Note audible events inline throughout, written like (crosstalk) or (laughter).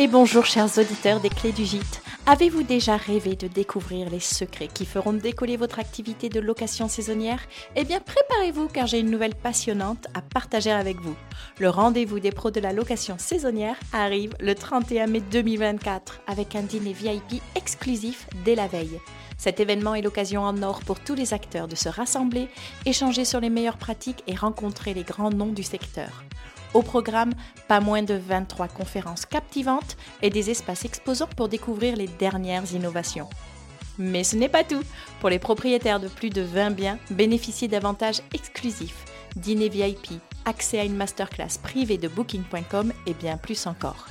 et bonjour chers auditeurs des clés du gîte. Avez-vous déjà rêvé de découvrir les secrets qui feront décoller votre activité de location saisonnière? Eh bien préparez-vous car j'ai une nouvelle passionnante à partager avec vous. Le rendez-vous des pros de la location saisonnière arrive le 31 mai 2024 avec un dîner VIP exclusif dès la veille. Cet événement est l'occasion en or pour tous les acteurs de se rassembler, échanger sur les meilleures pratiques et rencontrer les grands noms du secteur. Au programme, pas moins de 23 conférences captivantes et des espaces exposants pour découvrir les dernières innovations. Mais ce n'est pas tout. Pour les propriétaires de plus de 20 biens, bénéficiez d'avantages exclusifs, dîner VIP, accès à une masterclass privée de booking.com et bien plus encore.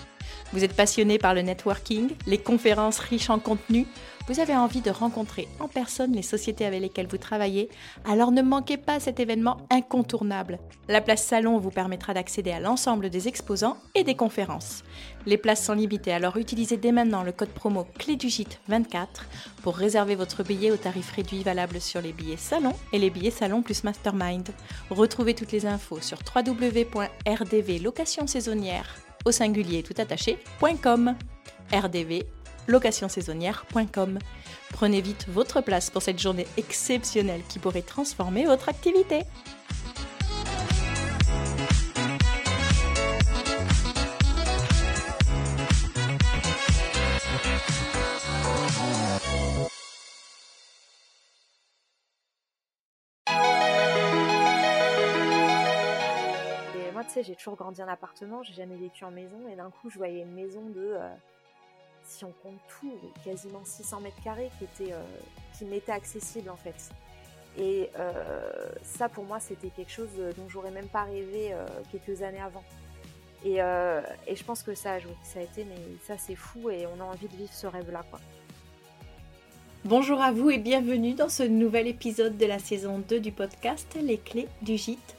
Vous êtes passionné par le networking, les conférences riches en contenu vous avez envie de rencontrer en personne les sociétés avec lesquelles vous travaillez, alors ne manquez pas cet événement incontournable. La place salon vous permettra d'accéder à l'ensemble des exposants et des conférences. Les places sont limitées, alors utilisez dès maintenant le code promo clé du gîte 24 pour réserver votre billet au tarif réduit valable sur les billets salon et les billets salon plus mastermind. Retrouvez toutes les infos sur www.rdvlocationsaisonnière au singulier tout attaché.com. RDV locationsaisonnière.com. Prenez vite votre place pour cette journée exceptionnelle qui pourrait transformer votre activité. Sais, j'ai toujours grandi en appartement, j'ai jamais vécu en maison, et d'un coup, je voyais une maison de euh, si on compte tout, quasiment 600 mètres carrés qui, était, euh, qui m'étaient accessibles en fait. Et euh, ça, pour moi, c'était quelque chose dont j'aurais même pas rêvé quelques années avant. Et, et, je pense que ça a joué. Ça a été, mais ça, c'est fou et on a envie de vivre ce rêve-là, quoi. Bonjour à vous et bienvenue dans ce nouvel épisode de la saison 2 du podcast Les clés du gîte.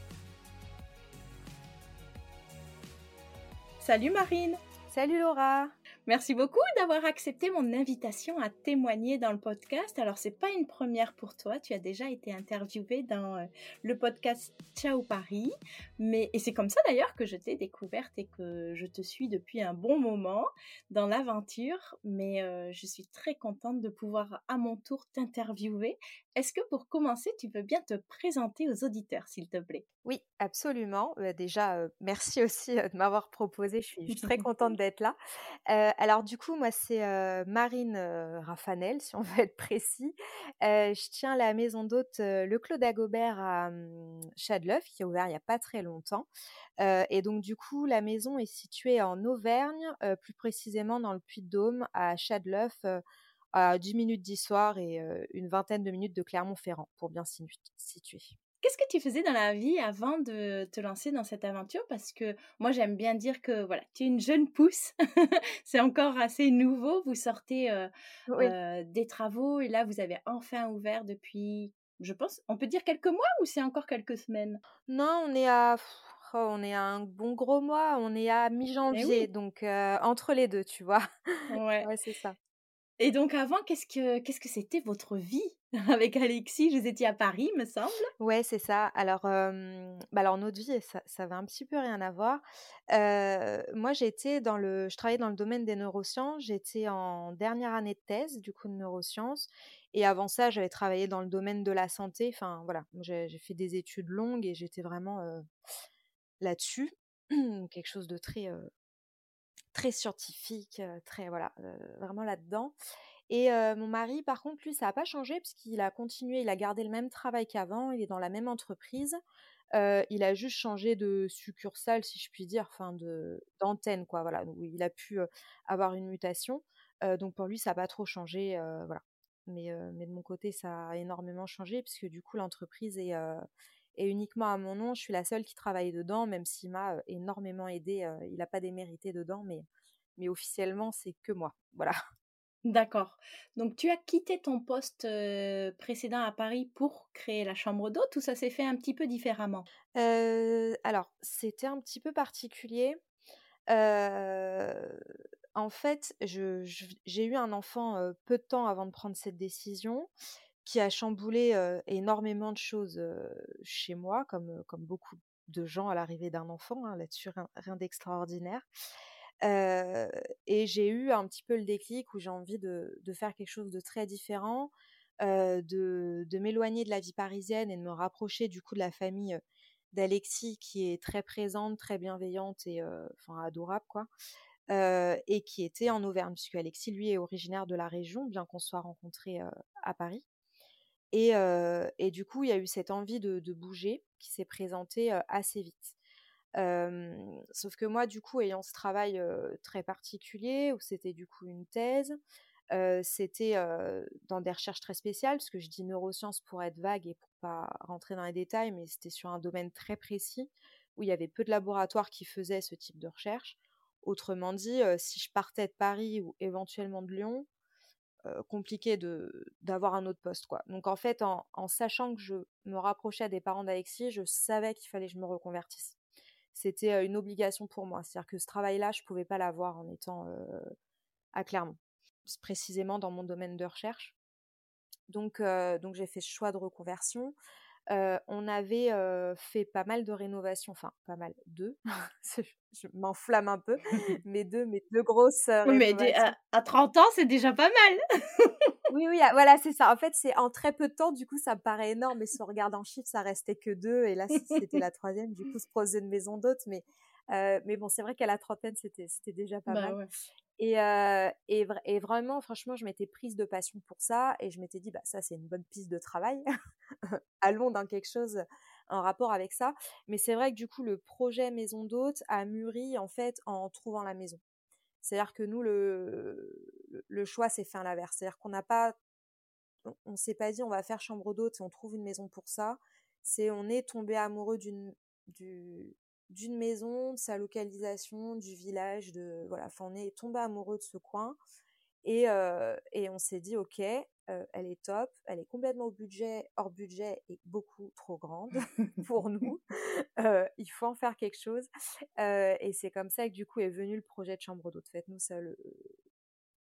Salut Marine Salut Laura Merci beaucoup d'avoir accepté mon invitation à témoigner dans le podcast. Alors, c'est pas une première pour toi. Tu as déjà été interviewée dans euh, le podcast Ciao Paris. Mais, et c'est comme ça d'ailleurs que je t'ai découverte et que je te suis depuis un bon moment dans l'aventure. Mais euh, je suis très contente de pouvoir à mon tour t'interviewer. Est-ce que pour commencer, tu veux bien te présenter aux auditeurs, s'il te plaît? Oui, absolument. Bah, déjà, merci aussi de m'avoir proposé. Je suis, très (laughs) contente d'être là. alors du coup, moi, c'est Marine Raffanel, si on (laughs) veut être précis. je tiens la maison d'hôte Le Clos d'Agobert à mmh, Chadleuf, qui a ouvert il n'y a pas très longtemps. et donc du coup, la maison est située en Auvergne, plus précisément dans le Puy-de-Dôme, à Chadleuf à 10 minutes d'histoire et une vingtaine de minutes de Clermont-Ferrand, pour bien situer. Qu'est-ce que tu faisais dans la vie avant de te lancer dans cette aventure? Parce que moi, j'aime bien dire que voilà, tu es une jeune pousse. (laughs) c'est encore assez nouveau. Vous sortez des travaux et là, vous avez enfin ouvert depuis, je pense, on peut dire quelques mois ou c'est encore quelques semaines? Non, on est à oh, on est à un bon gros mois, on est à eh mi-janvier, donc entre les deux, tu vois? (laughs) Ouais, ouais c'est ça. Et donc avant, qu'est-ce que qu'est-ce que c'était votre vie (laughs) avec Alexis? Vous étiez à Paris, me semble. Ouais, c'est ça. Alors, bah alors notre vie, ça, ça avait un petit peu rien à voir. moi, j'étais dans le, je travaillais dans le domaine des neurosciences. J'étais en dernière année de thèse, du coup de neurosciences. Et avant ça, j'avais travaillé dans le domaine de la santé. Enfin, voilà, j'ai fait des études longues et j'étais vraiment là-dessus, (clears throat) quelque chose de très très scientifique, très voilà, vraiment là-dedans. Et mon mari, par contre, lui, ça n'a pas changé puisqu'il a continué, il a gardé le même travail qu'avant, il est dans la même entreprise. il a juste changé de succursale, si je puis dire, enfin de d'antenne, quoi. Voilà, il a pu avoir une mutation. donc pour lui, ça n'a pas trop changé, voilà. Mais, mais de mon côté, ça a énormément changé puisque du coup, l'entreprise est et uniquement à mon nom. Je suis la seule qui travaille dedans, même s'il m'a énormément aidé. il n'a pas démérité dedans, mais, mais officiellement, c'est que moi. Voilà. (laughs) D'accord. Donc tu as quitté ton poste précédent à Paris pour créer la chambre d'hôte ou ça s'est fait un petit peu différemment? Alors, c'était un petit peu particulier. en fait, j'ai eu un enfant peu de temps avant de prendre cette décision qui a chamboulé énormément de choses chez moi, comme, comme beaucoup de gens à l'arrivée d'un enfant, hein, là-dessus rien, d'extraordinaire. et j'ai eu un petit peu le déclic où j'ai envie de, de, faire quelque chose de très différent, de, de m'éloigner de la vie parisienne et de me rapprocher du coup de la famille d'Alexis qui est très présente, très bienveillante et enfin adorable quoi. et qui était en Auvergne, puisque Alexis, lui, est originaire de la région, bien qu'on soit rencontrés à Paris. Et, du coup, il y a eu cette envie de, bouger qui s'est présentée assez vite. sauf que moi, du coup, ayant ce travail très particulier, où c'était du coup une thèse, c'était dans des recherches très spéciales, parce que je dis neurosciences pour être vague et pour pas rentrer dans les détails, mais c'était sur un domaine très précis, où il y avait peu de laboratoires qui faisaient ce type de recherche. Autrement dit, si je partais de Paris ou éventuellement de Lyon, compliqué de d'avoir un autre poste quoi. Donc en fait en, sachant que je me rapprochais des parents d'Alexis, je savais qu'il fallait que je me reconvertisse. C'était une obligation pour moi, c'est-à-dire que ce travail-là, je pouvais pas l'avoir en étant à Clermont, précisément dans mon domaine de recherche. Donc donc j'ai fait ce choix de reconversion on avait fait pas mal de rénovations, enfin pas mal, deux, (laughs) je, m'enflamme un peu, (laughs) mais deux, mais deux grosses rénovations. Mais à, 30 ans, c'est déjà pas mal. (laughs) oui, oui, ah, voilà, c'est ça. En fait, c'est en très peu de temps, du coup, ça me paraît énorme, mais si on regarde en chiffres, ça restait que deux, et là, c'était la troisième, du coup, se projet de maison d'hôte, mais mais bon, c'est vrai qu'à la trentaine, c'était déjà pas bah mal. Et, vraiment, franchement, je m'étais prise de passion pour ça et je m'étais dit, bah, ça, c'est une bonne piste de travail. (laughs) Allons dans quelque chose en rapport avec ça. Mais c'est vrai que du coup, le projet maison d'hôte a mûri en fait en trouvant la maison. C'est-à-dire que nous, le, le choix s'est fait à l'inverse. C'est-à-dire qu'on n'a pas, on, s'est pas dit, on va faire chambre d'hôte et on trouve une maison pour ça. C'est, on est tombé amoureux d'une, du, d'une maison, de sa localisation, du village, de voilà, enfin, on est tombé amoureux de ce coin et, et on s'est dit ok, elle est top, elle est complètement au budget, hors budget et beaucoup trop grande (laughs) pour nous. il faut en faire quelque chose et c'est comme ça que du coup est venu le projet de chambre d'hôte. Faites-nous ça le,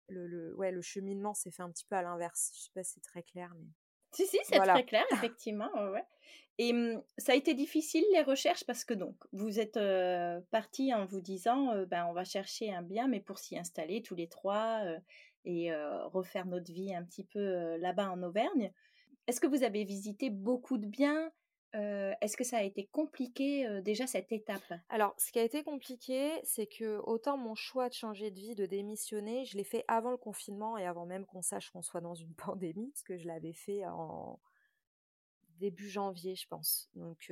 le, ouais, le cheminement s'est fait un petit peu à l'inverse. Je sais pas si c'est très clair, mais si, si, c'est très clair, effectivement. Ouais. Et mmh, ça a été difficile les recherches? Parce que donc vous êtes parti en vous disant ben on va chercher un bien mais pour s'y installer tous les trois et refaire notre vie un petit peu là-bas en Auvergne. Est-ce que vous avez visité beaucoup de biens? Est-ce que ça a été compliqué déjà cette étape? Alors ce qui a été compliqué c'est que autant mon choix de changer de vie, de démissionner, je l'ai fait avant le confinement et avant même qu'on sache qu'on soit dans une (laughs) pandémie parce que je l'avais fait en début janvier, je pense. Donc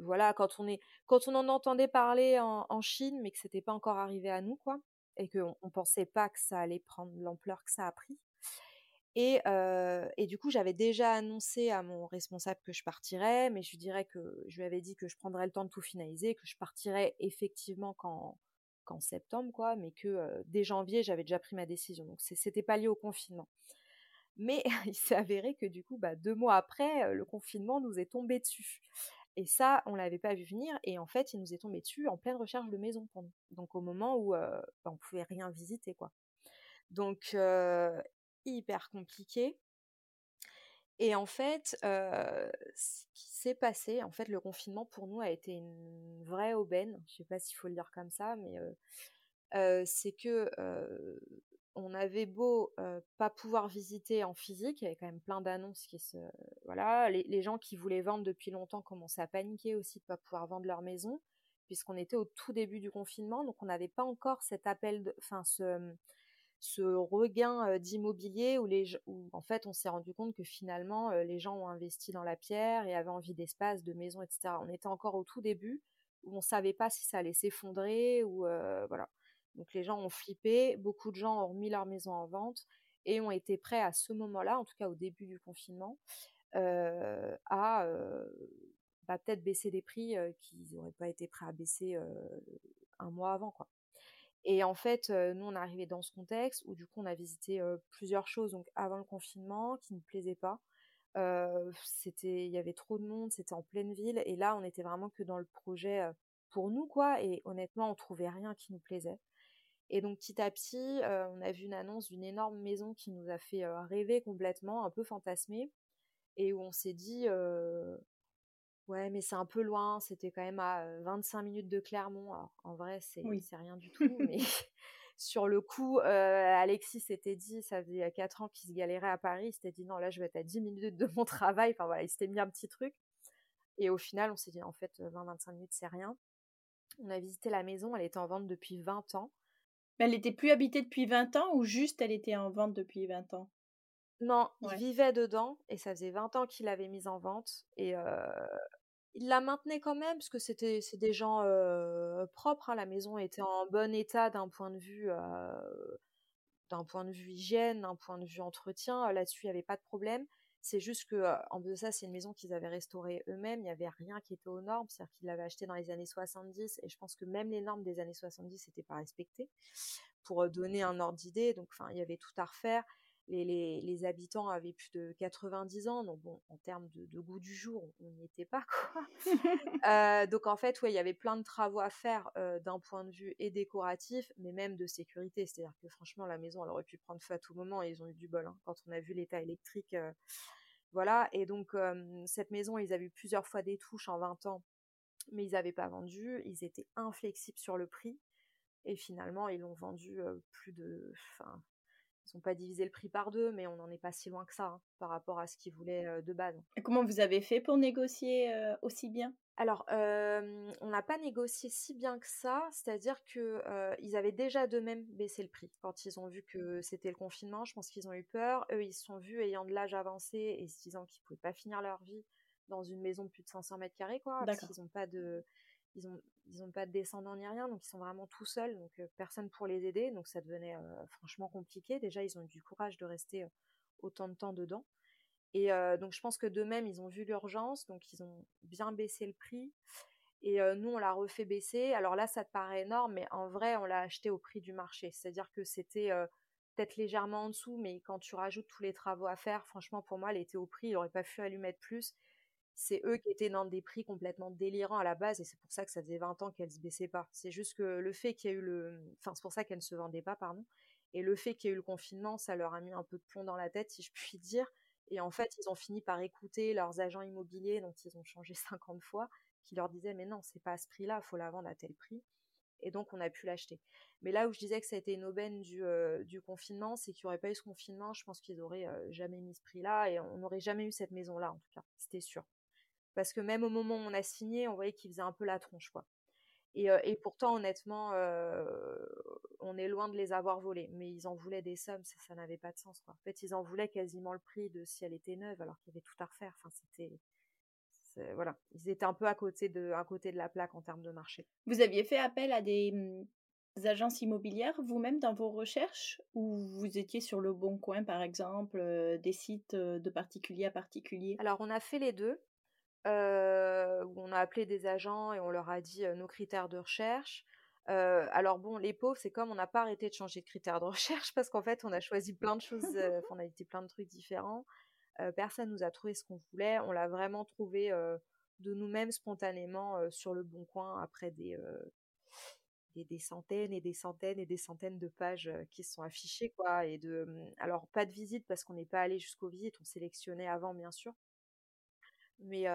voilà, quand on est, quand on en entendait parler en, Chine, mais que c'était pas encore arrivé à nous, quoi, et qu'on on pensait pas que ça allait prendre l'ampleur que ça a pris. Et, du coup, j'avais déjà annoncé à mon responsable que je partirais, mais je lui dirais que je lui avais dit que je prendrais le temps de tout finaliser, que je partirais effectivement qu'en septembre, quoi, mais que dès janvier, j'avais déjà pris ma décision. Donc c'était pas lié au confinement. Mais (laughs) il s'est avéré que du coup, bah, deux mois après, le confinement nous est tombé dessus. Et ça, on l'avait pas vu venir. Et en fait, il nous est tombé dessus en pleine recherche de maison pour nous. Donc au moment où bah, on pouvait rien visiter, quoi. Donc hyper compliqué. Et en fait, ce qui s'est passé, en fait, le confinement pour nous a été une vraie aubaine. Je sais pas s'il faut le dire comme ça, mais c'est que on avait beau pas pouvoir visiter en physique, il y avait quand même plein d'annonces qui se, voilà, les, gens qui voulaient vendre depuis longtemps commençaient à paniquer aussi de pas pouvoir vendre leur maison, puisqu'on était au tout début du confinement, donc on n'avait pas encore cet appel, enfin ce ce regain d'immobilier où, les, où en fait on s'est rendu compte que finalement les gens ont investi dans la pierre et avaient envie d'espace, de maison, etc. On était encore au tout début où on savait pas si ça allait s'effondrer ou voilà. Donc les gens ont flippé, beaucoup de gens ont remis leur maison en vente et ont été prêts à ce moment-là, en tout cas au début du confinement, à bah, peut-être baisser des prix qu'ils n'auraient pas été prêts à baisser un mois avant quoi. Et en fait, nous, on est arrivé dans ce contexte où du coup, on a visité plusieurs choses donc avant le confinement qui ne plaisaient pas. c'était, il y avait trop de monde, c'était en pleine ville, et là, on était vraiment que dans le projet pour nous, quoi. Et honnêtement, on trouvait rien qui nous plaisait. Et donc petit à petit, on a vu une annonce d'une énorme maison qui nous a fait rêver complètement, un peu fantasmer, et où on s'est dit, Ouais, mais c'est un peu loin, c'était quand même à 25 minutes de Clermont. Alors, en vrai, c'est rien du tout, mais (laughs) sur le coup, Alexis s'était dit, ça faisait 4 ans qu'il se galérait à Paris, il s'était dit non, là, je vais être à 10 minutes de mon (laughs) travail. Enfin voilà, il s'était mis un petit truc. Et au final, on s'est dit, en fait, 20-25 minutes, c'est rien. On a visité la maison, elle était en vente depuis 20 ans. Mais elle n'était plus habitée depuis 20 ans ou juste elle était en vente depuis 20 ans? Non, il vivait dedans et ça faisait 20 ans qu'il l'avait mise en vente. Et il la maintenait quand même parce que c'était c'est des gens propres. Hein. La maison était en bon état d'un point de vue d'un point de vue hygiène, d'un point de vue entretien. Là-dessus, il n'y avait pas de problème. C'est juste que en plus de ça, c'est une maison qu'ils avaient restaurée eux-mêmes. Il n'y avait rien qui était aux normes, c'est-à-dire qu'ils l'avaient achetée dans les années 70 et je pense que même les normes des années 70 n'étaient pas respectées. Pour donner un ordre d'idée, donc enfin, il y avait tout à refaire les, habitants avaient plus de 90 ans, donc bon, en termes de, goût du jour, on n'y était pas, quoi. (laughs) Euh, donc en fait, ouais, il y avait plein de travaux à faire euh, d'un point de vue et décoratif, mais même de sécurité. C'est-à-dire que franchement, la maison, elle aurait pu prendre feu à tout moment et ils ont eu du bol. Hein, quand on a vu l'état électrique, euh, voilà. Et donc cette maison, ils avaient eu plusieurs fois des touches en 20 ans, mais ils n'avaient pas vendu. Ils étaient inflexibles sur le prix. Et finalement, ils l'ont vendu plus de, ils n'ont pas divisé le prix par deux, mais on n'en est pas si loin que ça hein, par rapport à ce qu'ils voulaient de base. Et comment vous avez fait pour négocier aussi bien? Alors, on n'a pas négocié si bien que ça, c'est-à-dire qu'ils avaient déjà d'eux-mêmes baissé le prix quand ils ont vu que c'était le confinement. Je pense qu'ils ont eu peur. Eux, ils se sont vus ayant de l'âge avancé et se disant qu'ils ne pouvaient pas finir leur vie dans une maison de plus de 500 mètres carrés, quoi, parce qu'ils n'ont pas de ils ont ils ont pas de descendants ni rien, donc ils sont vraiment tout seuls, donc personne pour les aider, donc ça devenait franchement compliqué. Déjà, ils ont eu du courage de rester autant de temps dedans. Et donc je pense que d'eux-mêmes, ils ont vu l'urgence, donc ils ont bien baissé le prix. Et nous, on l'a refait baisser. Alors là, ça te paraît énorme, mais en vrai, on l'a acheté au prix du marché. C'est-à-dire que c'était peut-être légèrement en dessous, mais quand tu rajoutes tous les travaux à faire, franchement, pour moi, elle était au prix. Il n'aurait pas pu lui mettre plus c'est eux qui étaient dans des prix complètement délirants à la base et c'est pour ça que ça faisait 20 ans qu'elles se baissaient pas. C'est juste que le fait qu'il y a eu le, enfin c'est pour ça qu'elles ne se vendaient pas, pardon. Et le fait qu'il y ait eu le confinement, ça leur a mis un peu de plomb dans la tête, si je puis dire. Et en fait, ils ont fini par écouter leurs agents immobiliers, dont ils ont changé (laughs) 50 fois, qui leur disaient mais non, c'est pas à ce prix-là, faut la vendre à tel prix. Et donc on a pu l'acheter. Mais là où je disais que ça a été une aubaine du, euh, confinement, c'est qu'il n'y aurait pas eu ce confinement, je pense qu'ils auraient euh, jamais mis ce prix-là et on n'aurait jamais eu cette maison-là en tout cas, c'était sûr parce que même au moment où on a signé, on voyait qu'il faisait un peu la tronche, quoi. Et, et pourtant, honnêtement, on est loin de les avoir volés. Mais ils en voulaient des sommes, ça, n'avait pas de sens, quoi. En fait, ils en voulaient quasiment le prix de si elle était neuve, alors qu'il y avait tout à refaire. Enfin, c'était, voilà, ils étaient un peu à côté de, à côté de la plaque en termes de marché. Vous aviez fait appel à des, mmh, agences immobilières vous-même dans vos recherches, ou vous étiez sur le bon coin, par exemple, des sites de particulier à particulier? Alors, on a fait les deux où on a appelé des agents et on leur a dit nos critères de recherche. alors bon, les pauvres, c'est comme on n'a pas arrêté de changer de critères de (laughs) recherche parce qu'en fait, on a choisi plein de choses, on a été plein de trucs différents. personne nous a trouvé ce qu'on voulait. On l'a vraiment trouvé de nous-mêmes spontanément sur le bon coin après des, des, centaines et des centaines et des centaines de pages qui sont affichées, quoi. Et de, mmh, alors, pas de visite parce qu'on n'est pas allé jusqu'aux visites, on sélectionnait avant, bien sûr. Mais,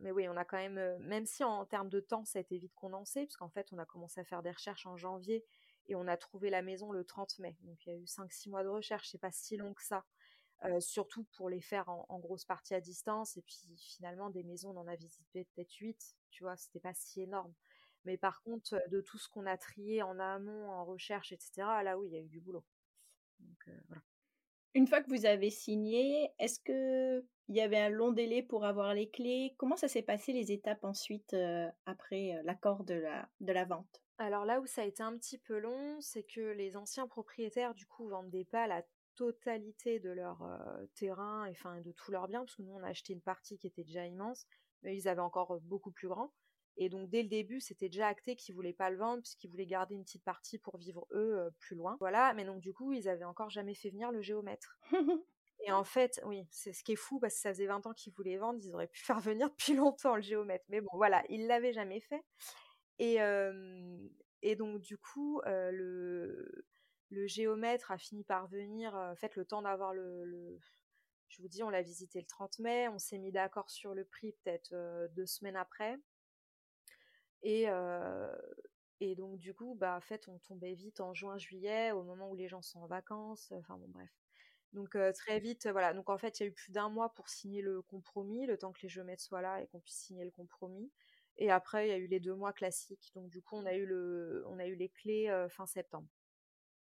mais oui, on a quand même, même si en, termes de temps, ça a été vite condensé, puisqu'en fait, on a commencé à faire des recherches en janvier et on a trouvé la maison le 30 mai. Donc, il y a eu 5-6 mois de recherche, c'est pas si long que ça. surtout pour les faire en, grosse partie à distance. Et puis finalement, des maisons, on en a visité peut-être 8, tu vois, c'était pas si énorme. Mais par contre, de tout ce qu'on a trié en amont, en recherche, etc., là oui, il y a eu du boulot. Donc voilà. Une fois que vous avez signé, est-ce qu'il y avait un long délai pour avoir les clés? Comment ça s'est passé les étapes ensuite après l'accord de la, de la vente? Alors là où ça a été un petit peu long, c'est que les anciens propriétaires du coup vendaient pas la totalité de leur terrain et enfin de tous leurs biens, parce que nous on a acheté une partie qui était déjà immense, mais ils avaient encore beaucoup plus grand. Et donc dès le début, c'était déjà acté qu'ils voulaient pas le vendre puisqu'ils voulaient garder une petite partie pour vivre eux plus loin. Voilà, mais donc du coup, ils avaient encore jamais fait venir le géomètre. (laughs) Et en fait, oui, c'est ce qui est fou parce que ça faisait 20 ans qu'ils voulaient vendre, ils auraient pu (laughs) faire venir depuis longtemps le géomètre. Mais bon, voilà, ils l'avaient jamais fait. Et, et donc du coup, le, le géomètre a fini par venir, en fait, le temps d'avoir le, Je vous dis, on l'a visité le 30 mai, on s'est mis d'accord sur le prix peut-être deux semaines après. Et, donc, du coup, bah, fait, on tombait vite en juin, juillet, au moment où les gens sont en vacances. Enfin, bon, bref. Donc, très vite, voilà. Donc, en fait, il y a eu plus d'un mois pour signer le compromis, le temps que les géomètres soient là et qu'on puisse signer le compromis. Et après, il y a eu les deux mois classiques. Donc, du coup, on a eu, le, on a eu les clés fin septembre.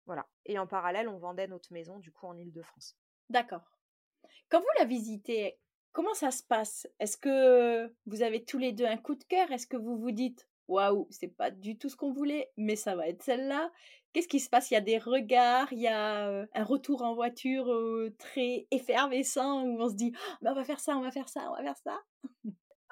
Voilà. Et en parallèle, on vendait notre maison, du coup, en Ile-de-France. D'accord. Quand vous la visitez, Comment ça se passe? Est-ce que vous avez tous les deux un coup de cœur? Est-ce que vous vous dites waouh, c'est pas du tout ce qu'on voulait, mais ça va être celle-là Qu'est-ce qui se passe? Il y a des regards, il y a un retour en voiture très effervescent où on se dit «Oh, on va faire ça, on va faire ça, on va faire ça.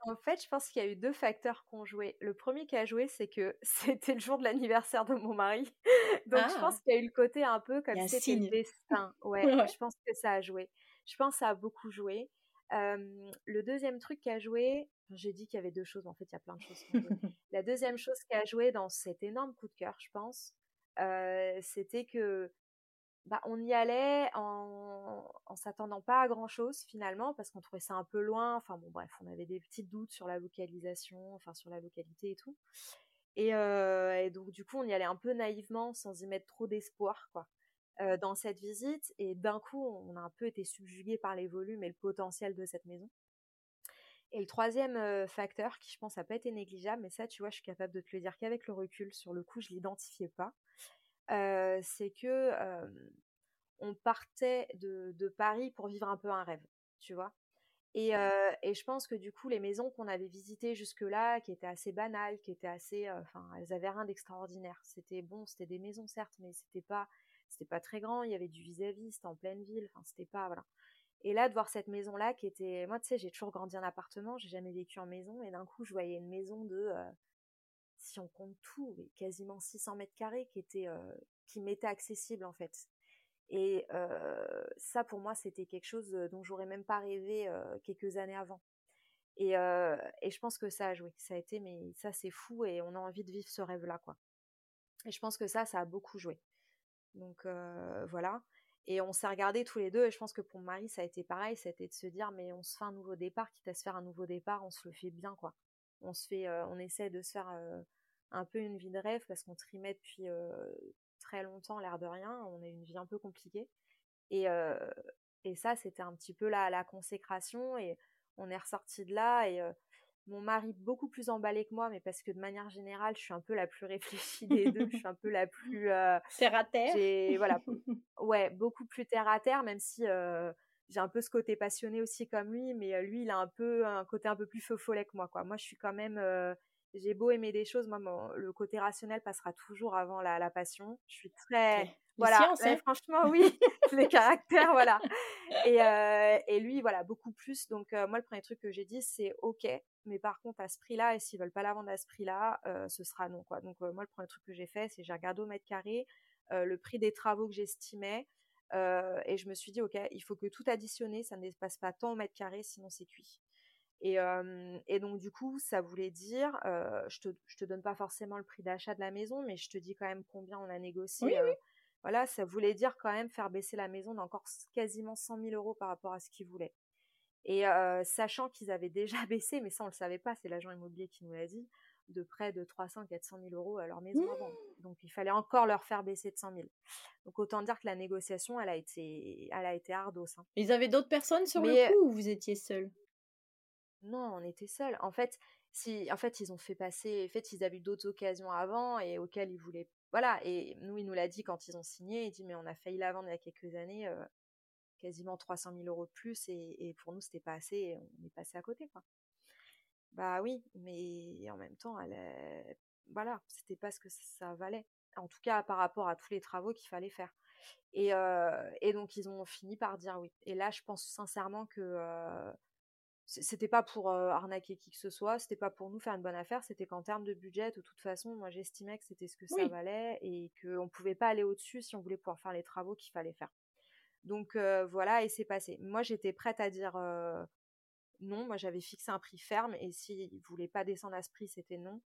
En fait, je pense qu'il y a eu deux facteurs qui ont joué. Le premier qui a joué, c'est que (laughs) c'était le jour de l'anniversaire de mon mari. (laughs) Donc, je pense ah! qu'il y a eu le côté un peu comme c'était le destin. (laughs) Ouais, je pense que ça a joué. Je pense que ça a beaucoup joué le deuxième truc qui a joué, j'ai dit qu'il y avait deux choses, mais en fait il y a plein de choses. (laughs) La deuxième chose qui a joué dans cet énorme coup de cœur, je pense, c'était que bah, on y allait en, en s'attendant pas à grand chose finalement parce qu'on trouvait ça un peu loin. Enfin bon bref, on avait des petits doutes sur la localisation, enfin sur la localité et tout. Et, et donc du coup on y allait un peu naïvement sans y mettre trop d'espoir quoi dans cette visite et d'un coup on a un peu été subjugué par les volumes et le potentiel de cette maison. Et le troisième facteur qui je pense n'a pas été négligeable, mais ça tu vois je suis capable de te le dire qu'avec le recul, sur le coup je l'identifiais pas, c'est que on partait de, de, Paris pour vivre un peu un rêve, tu vois? Et, et, je pense que du coup, les maisons qu'on avait visitées jusque-là, qui étaient assez banales, qui étaient assez, enfin, elles avaient rien d'extraordinaire. C'était bon, c'était des maisons certes, mais c'était pas, c'était pas très grand, il y avait du vis-à-vis, c'était en pleine ville, enfin c'était pas voilà. Et là de voir cette maison là qui était moi tu sais, j'ai toujours grandi en appartement, j'ai jamais vécu en maison et d'un coup je voyais une maison de euh, si on compte tout, quasiment 600 mètres carrés qui était euh, qui m'était accessible en fait. Et euh, ça pour moi c'était quelque chose dont j'aurais même pas rêvé quelques années avant. Et, et, je pense que ça a joué, ça a été mais ça c'est fou et on a envie de vivre ce rêve là quoi. Et je pense que ça ça a beaucoup joué. Donc voilà. Et on s'est regardés tous les deux, et je pense que pour Marie, ça a été pareil, c'était de se dire, mais on se fait un nouveau départ, quitte à se faire un nouveau départ, on se le fait bien, quoi. On se fait, on essaie de se faire un peu une vie de rêve, parce qu'on trimait depuis très longtemps, l'air de rien, on a une vie un peu compliquée. Et, et ça, c'était un petit peu la, la consécration, et on est ressorti de là, et mon mari beaucoup plus emballé que moi, mais parce que de manière générale, je suis un peu la plus réfléchie des deux, je suis un peu la plus euh, terre à terre. Voilà, (laughs) ouais, beaucoup plus terre à terre, même si euh, j'ai un peu ce côté passionné aussi comme lui, mais euh, lui, il a un peu un côté un peu plus feu follet que moi, quoi. Moi, je suis quand même, j'ai beau aimer des choses, moi, le côté rationnel passera toujours avant la, passion. Je suis très, voilà, hein. franchement, oui, (laughs) les caractères, voilà. (laughs) Et, et, lui, voilà, beaucoup plus. Donc, moi, le premier truc que j'ai dit, c'est OK, mais par contre, à ce prix-là, et s'ils veulent pas la vendre à ce prix-là, ce sera non, quoi. Donc, moi, le premier truc que j'ai fait, c'est j'ai regardé au mètre carré le prix des travaux que j'estimais. et je me suis dit, OK, il faut que tout additionné, ça ne dépasse pas tant au mètre carré, sinon c'est cuit. Et, et, donc, du coup, ça voulait dire, je, te, je te donne pas forcément le prix d'achat de la maison, mais je te dis quand même combien on a négocié. Voilà, ça voulait dire quand même faire baisser la maison d'encore quasiment 100 000 euros par rapport à ce qu'ils voulaient. Et sachant qu'ils avaient déjà (laughs) baissé, mais ça on le savait pas, c'est l'agent immobilier qui nous l'a dit, de près de 300 400 000 euros à leur maison avant. Mmh. Donc il fallait encore leur faire baisser de 100 000. Donc autant dire que la négociation, elle a été, elle a été ardos. Hein. Ils avaient d'autres personnes sur le coup ou vous étiez seul Non, on était seuls. En fait, si, en fait, ils ont fait passer, en fait, ils avaient eu d'autres occasions avant et auxquelles ils voulaient, voilà. Et nous, il nous l'a dit quand ils ont signé. Il dit mais on a failli la vendre il y a quelques années, euh, quasiment 300 000 euros de plus et, pour nous c'était pas assez. On est passé à côté quoi. Bah oui, mais en même temps, elle, voilà, c'était pas ce que ça valait. En tout cas, par rapport à tous les travaux qu'il fallait faire. Et, euh, donc ils ont fini par dire oui. Et là, je pense sincèrement que euh, c'était pas pour arnaquer qui que ce soit, c'était pas pour nous faire une bonne affaire, c'était qu'en termes de budget, de toute façon, moi j'estimais que c'était ce que ça valait et qu'on pouvait pas aller au-dessus si on voulait pouvoir faire les travaux qu'il fallait faire. Donc voilà, et c'est passé. Moi j'étais prête à dire non, moi j'avais fixé un prix ferme et s'il voulait pas descendre à ce prix, c'était non.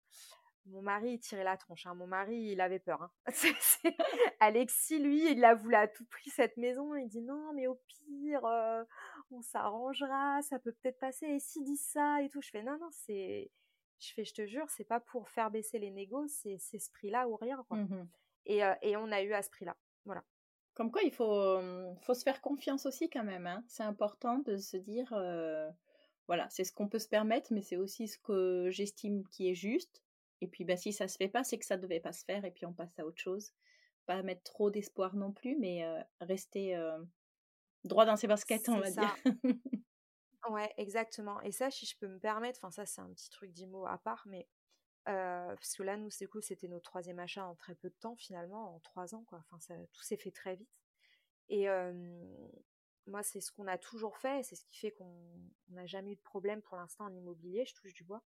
Mon mari, il tirait la tronche. Hein. Mon mari, il avait peur. Hein. (laughs) Alexis, lui, il a voulu à tout prix cette maison. Il dit non, mais au pire, euh, on s'arrangera, ça peut peut-être passer. Et s'il dit ça et tout, je fais non, non, c'est. Je fais, je te jure, c'est pas pour faire baisser les négos, c'est ce prix-là ou rien. Mmh et, euh, et, on a eu à ce prix-là. Voilà. Comme quoi, il faut, faut se faire confiance aussi quand même. Hein. C'est important de se dire, euh, voilà, c'est ce qu'on peut se permettre, mais c'est aussi ce que j'estime qui est juste. Et puis, bah, si ça se fait pas, c'est que ça devait pas se faire, et puis on passe à autre chose. Pas mettre trop d'espoir non plus, mais rester droit dans ses baskets, on va dire. (laughs) ouais, exactement. Et ça, si je peux me permettre, enfin ça, c'est un petit truc d'IMO à part, mais parce que là, nous, c'est cool, c'était notre troisième achat en très peu de temps, finalement, en trois ans, quoi. Enfin, ça, tout s'est fait très vite. Et moi, c'est ce qu'on a toujours fait, c'est ce qui fait qu'on n'a jamais eu de problème pour l'instant en immobilier, je touche du bois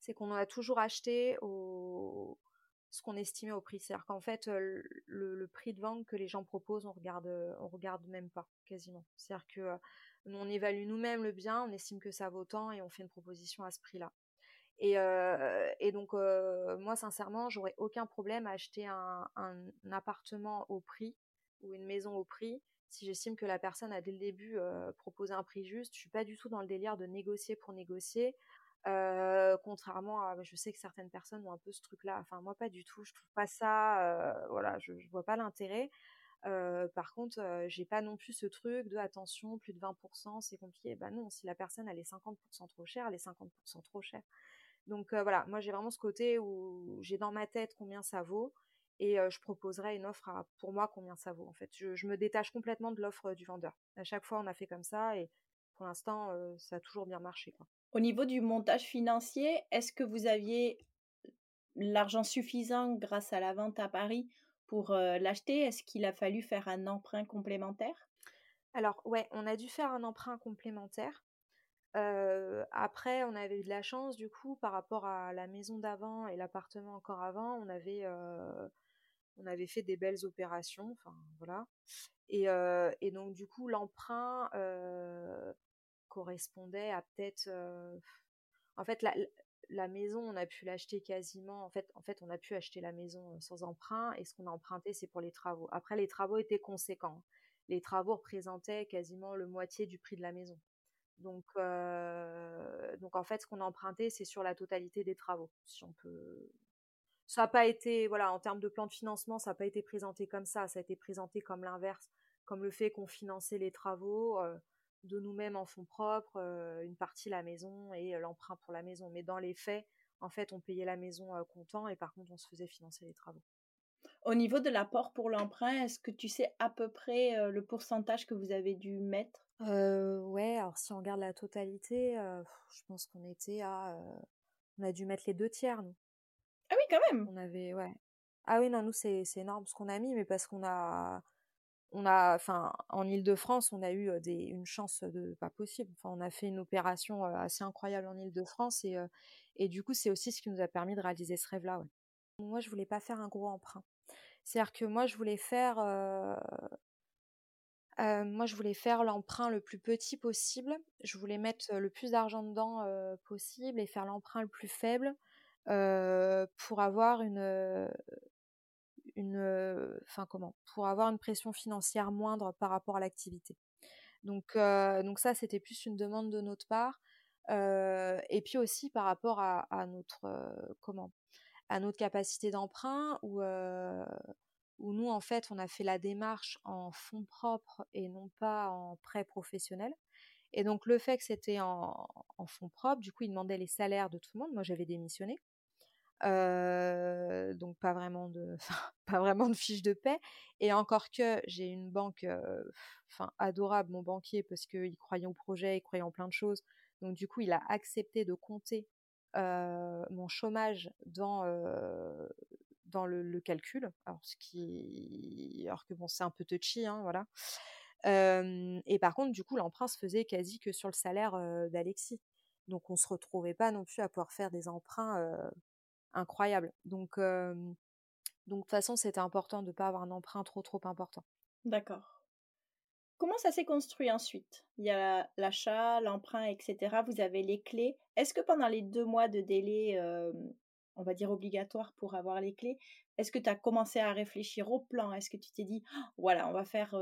c'est qu'on a toujours acheté au ce qu'on estimait au prix. C'est-à-dire qu'en fait, le, prix de vente que les gens proposent, on regarde, on regarde même pas quasiment. C'est-à-dire que on évalue nous-mêmes le bien, on estime que ça vaut tant et on fait une proposition à ce prix-là. Et, et, donc, moi, sincèrement, j'aurais aucun problème à acheter un, appartement au prix ou une maison au prix si j'estime que la personne a dès le début proposé un prix juste. Je suis pas du tout dans le délire de négocier pour négocier contrairement à, je sais que certaines personnes ont un peu ce truc-là. Enfin, moi, pas du tout. Je trouve pas ça. voilà, je, je, vois pas l'intérêt. par contre, j'ai pas non plus ce truc de attention, plus de 20%, c'est compliqué. Bah non, si la personne elle est 50% trop chère, elle est 50% trop chère. Donc voilà, moi j'ai vraiment ce côté où j'ai dans ma tête combien ça vaut et je proposerai une offre pour moi combien ça vaut en fait. Je, me détache complètement de l'offre du vendeur. À chaque fois on a fait comme ça et pour l'instant ça a toujours bien marché. Au niveau du montage financier, est-ce que vous aviez l'argent suffisant grâce à la vente à Paris pour l'acheter? Est-ce qu'il a fallu faire un emprunt complémentaire? Alors, ouais, on a dû faire un emprunt complémentaire. après, on avait eu de la chance, du coup, par rapport à la maison d'avant et l'appartement encore avant, on avait, on avait fait des belles opérations, enfin voilà. Et donc, du coup, l'emprunt correspondait à peut-être. En fait, la, maison, on a pu l'acheter quasiment. En fait, en fait, on a pu acheter la maison sans emprunt et ce qu'on a emprunté, c'est pour les travaux. Après, les travaux étaient conséquents. Les travaux représentaient quasiment le moitié du prix de la maison. Donc, donc en fait, ce qu'on a emprunté, c'est sur la totalité des travaux, si on peut. Ça n'a pas été, voilà, en termes de plan de financement, ça n'a pas été présenté comme ça. Ça a été présenté comme l'inverse, comme le fait qu'on finançait les travaux de nous-mêmes en fonds propres, euh, une partie la maison et euh, l'emprunt pour la maison. Mais dans les faits, en fait, on payait la maison euh, comptant et par contre, on se faisait financer les travaux. Au niveau de l'apport pour l'emprunt, est-ce que tu sais à peu près le pourcentage que vous avez dû mettre? Ouais, alors si on regarde la totalité, je pense qu'on était à, on a dû mettre les deux tiers nous. Ah oui, quand même. On avait, ouais. Ah oui, non, nous c'est énorme ce qu'on a mis, mais parce qu'on a, on en Ile-de-France, on a eu une chance de pas possible. On a fait une opération assez incroyable en Ile-de-France et, du coup, c'est aussi ce qui nous a permis de réaliser ce rêve-là. Moi, je voulais pas faire un gros emprunt. C'est-à-dire que moi, je voulais faire. moi, je voulais faire l'emprunt le plus petit possible. Je voulais mettre le plus d'argent dedans possible et faire l'emprunt le plus faible pour avoir une, une, enfin comment, pour avoir une pression financière moindre par rapport à l'activité. Donc, donc ça, c'était plus une demande de notre part. et puis aussi par rapport à, notre comment à notre capacité d'emprunt où, nous en fait on a fait la démarche en fonds propres et non pas en prêt professionnel et donc le fait que c'était en, en fonds propres du coup ils demandaient les salaires de tout le monde moi j'avais démissionné donc pas vraiment de (laughs) pas vraiment de fiche de paix et encore que j'ai une banque adorable mon banquier parce qu'il croyait au projet il croyait en plein de choses. Donc du coup il a accepté de compter mon chômage dans dans le, calcul. Alors ce qui alors que bon c'est un peu touchy hein, voilà. Et par contre du coup l'emprunt se faisait quasi que sur le salaire d'Alexis. Donc on se retrouvait pas non plus à pouvoir faire des emprunts incroyable. Donc, donc de toute façon, c'était important de ne pas avoir un emprunt trop trop important. D'accord. Comment ça s'est construit ensuite? Il y a l'achat, l'emprunt, etc. Vous avez les clés. Est-ce que pendant les deux mois de délai, on va dire obligatoire pour avoir les clés, est-ce que tu as commencé à réfléchir au plan? Est-ce que tu t'es dit, «Oh, voilà, on va faire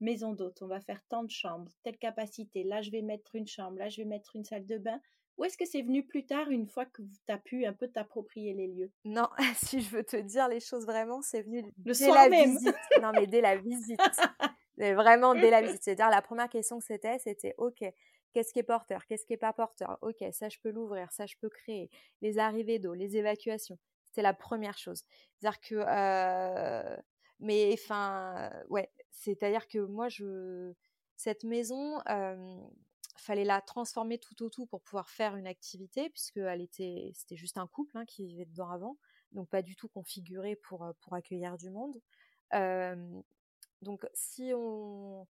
maison d'hôte, on va faire tant de chambres, telle capacité, là je vais mettre une chambre, là je vais mettre une salle de bain ou est-ce que c'est venu plus tard, une fois que tu as pu un peu t'approprier les lieux? Non, (laughs) si je veux te dire les choses vraiment, c'est venu le dès soir la même. visite. Non, mais dès la visite. (laughs) vraiment dès la visite. C'est-à-dire, la première question que c'était, c'était OK, qu'est-ce qui est porteur? Qu'est-ce qui n'est pas porteur? OK, ça, je peux l'ouvrir, ça, je peux créer. Les arrivées d'eau, les évacuations. C'était la première chose. C'est-à-dire que. Euh, mais enfin, ouais, c'est-à-dire que moi, je. Cette maison, euh, fallait la transformer tout au tout pour pouvoir faire une activité, puisque elle était, c'était juste un couple hein, qui vivait dedans avant, donc pas du tout configuré pour, pour accueillir du monde. donc si on,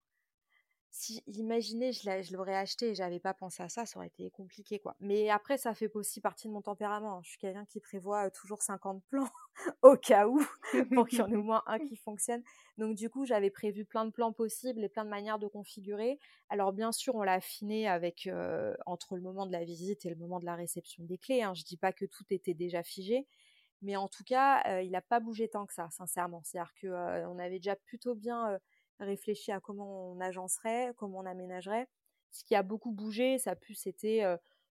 si imaginez je l'aurais acheté et j'avais pas pensé à ça, ça aurait été compliqué quoi. Mais après ça fait aussi partie de mon tempérament. Hein. Je suis quelqu'un qui prévoit toujours 50 plans (laughs) au cas où (laughs) pour qu'il y en ait au moins un qui fonctionne. Donc du coup j'avais prévu plein de plans possibles et plein de manières de configurer. Alors bien sûr on l'a affiné avec entre le moment de la visite et le moment de la réception des clés. Hein. Je dis pas que tout était déjà figé, mais en tout cas il n'a pas bougé tant que ça sincèrement. C'est-à-dire que on avait déjà plutôt bien réfléchi à comment on agencerait, comment on aménagerait. Ce qui a beaucoup bougé, ça a pu, c'était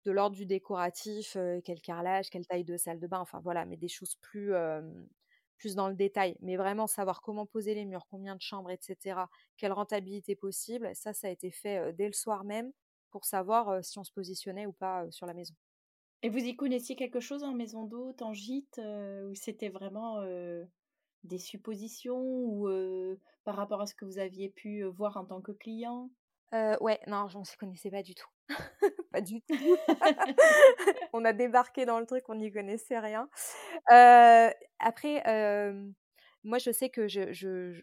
de l'ordre du décoratif, quel carrelage, quelle taille de salle de bain, enfin voilà, mais des choses plus, plus dans le détail. Mais vraiment savoir comment poser les murs, combien de chambres, etc., quelle rentabilité possible, ça, ça a été fait dès le soir même pour savoir si on se positionnait ou pas sur la maison. Et vous y connaissiez quelque chose en maison d'hôte, en gîte, ou c'était vraiment des suppositions ou par rapport à ce que vous aviez pu voir en tant que client? Ouais, non, je ne connaissais pas du tout. (laughs) pas du tout. (laughs) (laughs) on a débarqué dans le truc, on n'y connaissait rien. après, moi, je sais que je, je,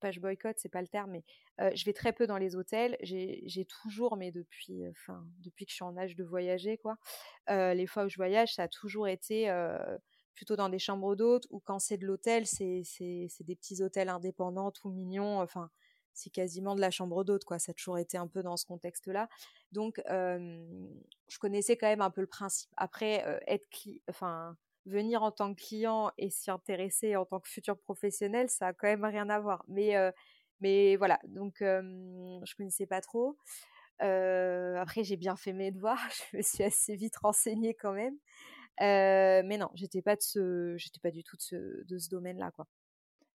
pas je boycotte, c'est pas le terme, mais je vais très peu dans les hôtels. J'ai toujours, mais depuis, enfin, depuis que je suis en âge de voyager, quoi, les fois où je voyage, ça a toujours été plutôt dans des chambres d'hôtes ou quand c'est de l'hôtel, c'est des petits hôtels indépendants, tout mignons. Enfin, c'est quasiment de la chambre d'hôte, quoi. Ça a toujours été un peu dans ce contexte-là. Donc, je connaissais quand même un peu le principe. Après, être enfin, venir en tant que client et s'y intéresser en tant que futur professionnel, ça a quand même rien à voir. Mais, mais voilà, donc je connaissais pas trop. après, j'ai bien fait mes devoirs. (laughs) Je me suis assez vite renseignée quand même mais non, j'étais pas de ce, j'étais pas du tout de ce, de ce domaine-là, quoi.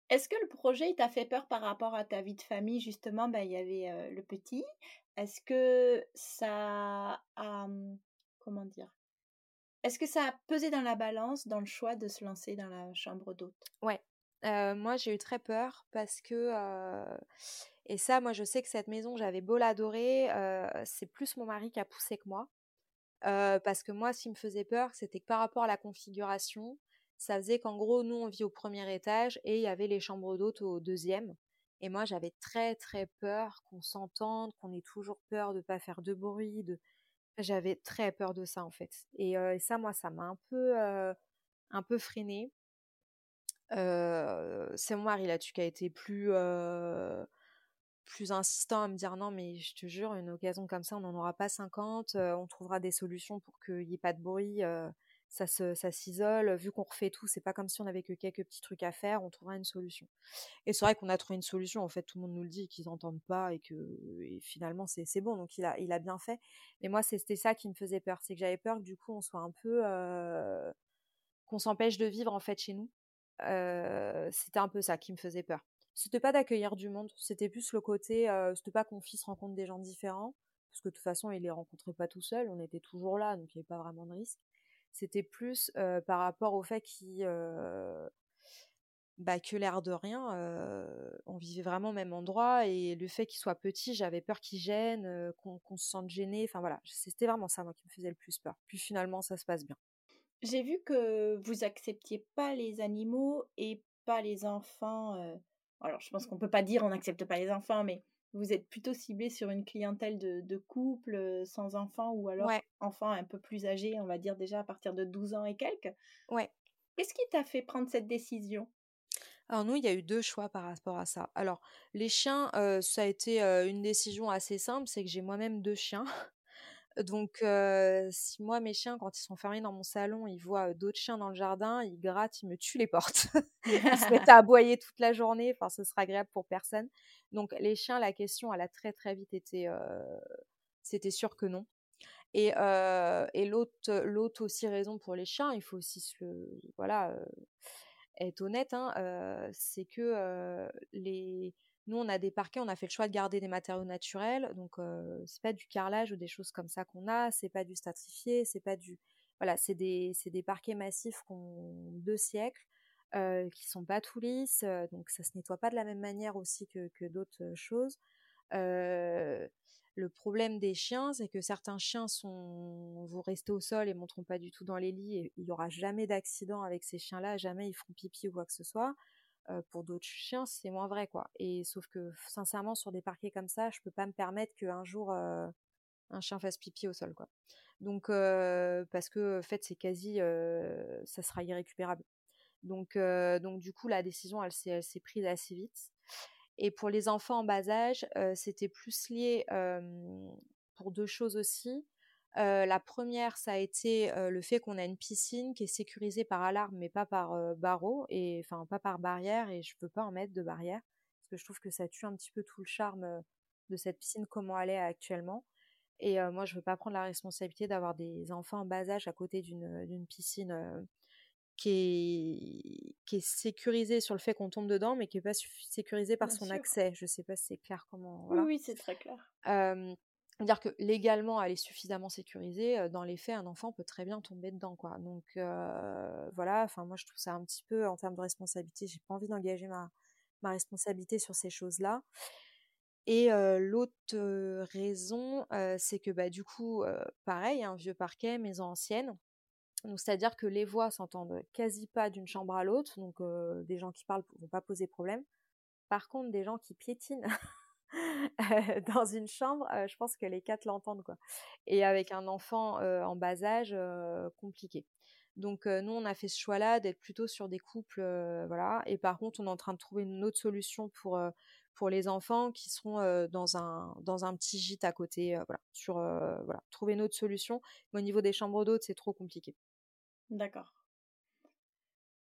Est-ce que le projet t'a fait peur par rapport à ta vie de famille justement? Ben, il y avait le petit. Est-ce que ça a mmh, comment dire? Est-ce que ça a pesé dans la balance dans le choix de se lancer dans la chambre d'hôte? Ouais. moi j'ai eu très peur parce que et ça moi je sais que cette maison j'avais beau l'adorer c'est plus mon mari qui a poussé que moi parce que moi, ce qui me faisait peur, c'était que par rapport à la configuration, ça faisait qu'en gros, nous, on vit au premier étage et il y avait les chambres d'hôtes au deuxième. Et moi, j'avais très très peur qu'on s'entende, qu'on ait toujours peur de ne pas faire de bruit. De... J'avais très peur de ça en fait. Et, ça, moi, ça m'a un peu, un peu freiné. c'est mon mari qui a été plus, plus insistant à me dire non mais je te jure une occasion comme ça on n'en aura pas 50, on trouvera des solutions pour qu'il n'y ait pas de bruit, ça se, ça s'isole. Vu qu'on refait tout, c'est pas comme si on avait que quelques petits trucs à faire, on trouvera une solution. Et c'est vrai qu'on a trouvé une solution. En fait, tout le monde nous le dit qu'ils n'entendent pas et que finalement c'est, c'est bon. Donc il a, il a bien fait. Mais moi, c'était ça qui me faisait peur, c'est que j'avais peur que du coup on soit un peu qu'on s'empêche de vivre en fait chez nous. c'était un peu ça qui me faisait peur. C'était pas d'accueillir du monde, c'était plus le côté, c'était pas qu'on fils rencontre des gens différents, parce que de toute façon il les rencontrait pas tout seul, on était toujours là, donc il n'y avait pas vraiment de risque. C'était plus par rapport au fait qu'il, bah, que l'air de rien, on vivait vraiment au même endroit et le fait qu'il soit petit, j'avais peur qu'il gêne, qu'on, se sente gêné. Enfin voilà, c'était vraiment ça moi qui me faisait le plus peur. Puis finalement ça se passe bien. J'ai vu que vous acceptiez pas les animaux et pas les enfants. Alors je pense qu'on peut pas dire on n'accepte pas les enfants, mais vous êtes plutôt ciblé sur une clientèle de, de couples sans enfants ou alors enfants un peu plus âgés, on va dire déjà à partir de 12 ans et quelques. Ouais. Qu'est-ce qui t'a fait prendre cette décision? Alors nous, il y a eu deux choix par rapport à ça. Alors les chiens, ça a été une décision assez simple, c'est que j'ai moi-même deux chiens. (laughs) Donc, si moi, mes chiens, quand ils sont fermés dans mon salon, ils voient d'autres chiens dans le jardin, ils grattent, ils me tuent les portes. (laughs) (laughs) ils se mettent à aboyer toute la journée. Enfin, ce sera agréable pour personne. Donc, les chiens, la question, elle a très, très vite été. C'était sûr que non. Et, et l'autre, l'autre aussi raison pour les chiens, il faut aussi se voilà, être honnête, hein, c'est que les nous, on a des parquets, on a fait le choix de garder des matériaux naturels, donc euh, c'est pas du carrelage ou des choses comme ça qu'on a, c'est pas du stratifié, c'est pas du voilà, c'est des des parquets massifs qui ont deux siècles, euh, qui sont pas tout lisses, donc ça se nettoie pas de la même manière aussi que, que d'autres choses. Le problème des chiens, c'est que certains chiens sont vont rester au sol et monteront pas du tout dans les lits il y aura jamais d'accident avec ces chiens-là, jamais ils feront pipi ou quoi que ce soit pour d'autres chiens, c'est moins vrai, quoi. Et sauf que, sincèrement, sur des parquets comme ça, je peux pas me permettre qu'un jour un chien fasse pipi au sol, quoi. Donc, parce que, en fait, c'est quasi, ça sera irrécupérable. Donc, donc, du coup, la décision, elle s'est, prise assez vite. Et pour les enfants en bas âge, c'était plus lié pour deux choses aussi la première, ça a été le fait qu'on a une piscine qui est sécurisée par alarme, mais pas par barreau, et enfin pas par barrière, et je peux pas en mettre de barrière parce que je trouve que ça tue un petit peu tout le charme de cette piscine comment elle est actuellement. Et moi, je veux pas prendre la responsabilité d'avoir des enfants en bas âge à côté d'une piscine qui est, qui est sécurisée sur le fait qu'on tombe dedans, mais qui est pas sécurisée par son accès. Je sais pas si c'est clair comment. Oui, oui, c'est très clair. C'est-à-dire que légalement, elle est suffisamment sécurisée. Dans les faits, un enfant peut très bien tomber dedans, quoi. Donc voilà. Enfin, moi, je trouve ça un petit peu en termes de responsabilité. J'ai pas envie d'engager ma, ma responsabilité sur ces choses-là. Et l'autre raison, c'est que bah du coup, pareil, un vieux parquet, maison ancienne. Donc c'est-à-dire que les voix s'entendent quasi pas d'une chambre à l'autre. Donc des gens qui parlent vont pas poser problème. Par contre, des gens qui piétinent (laughs) (laughs) dans une chambre, je pense que les quatre l'entendent quoi. Et avec un enfant en bas âge, compliqué. Donc nous, on a fait ce choix-là d'être plutôt sur des couples, voilà. Et par contre, on est en train de trouver une autre solution pour pour les enfants qui seront dans un dans un petit gîte à côté, voilà. Sur voilà, trouver une autre solution. Mais au niveau des chambres d'hôtes, c'est trop compliqué. D'accord.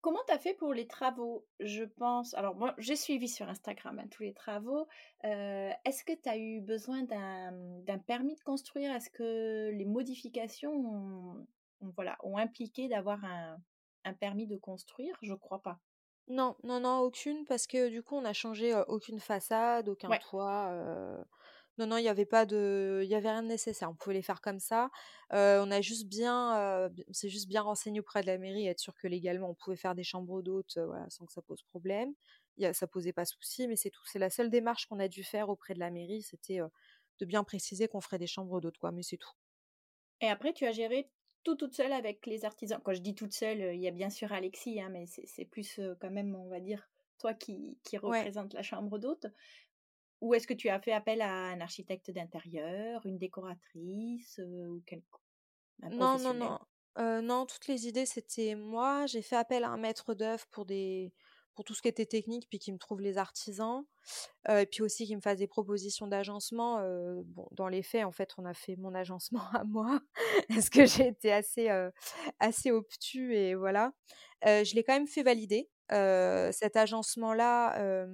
Comment tu as fait pour les travaux? Je pense. Alors, moi, j'ai suivi sur Instagram hein, tous les travaux. Est-ce que tu as eu besoin d'un permis de construire? Est-ce que les modifications ont, voilà, ont impliqué d'avoir un, un, permis de construire? Je crois pas. Non, non, non, aucune, parce que du coup, on n'a changé aucune façade, aucun toit. Non, non, il n'y avait pas de, il y avait rien de nécessaire. On pouvait les faire comme ça. on a juste bien, c'est juste bien renseigné auprès de la mairie, être sûr que légalement on pouvait faire des chambres d'hôtes, voilà, sans que ça pose problème. Y a, ça posait pas souci, mais c'est tout. C'est la seule démarche qu'on a dû faire auprès de la mairie, c'était de bien préciser qu'on ferait des chambres d'hôtes, quoi. Mais c'est tout. Et après, tu as géré tout toute seule avec les artisans. Quand je dis toute seule, il y a bien sûr Alexis, hein, mais c'est plus quand même, on va dire, toi qui, qui représente la chambre d'hôte. Ou est-ce que tu as fait appel à un architecte d'intérieur, une décoratrice ou quelque Non, non, non. non, toutes les idées, c'était moi. J'ai fait appel à un maître d'œuvre pour des, pour tout ce qui était technique, puis qui me trouve les artisans, et puis aussi qui me fasse des propositions d'agencement. bon, dans les faits, en fait, on a fait mon agencement (laughs) à moi, parce que j'ai été assez, assez obtus, et voilà. je l'ai quand même fait valider, cet agencement-là,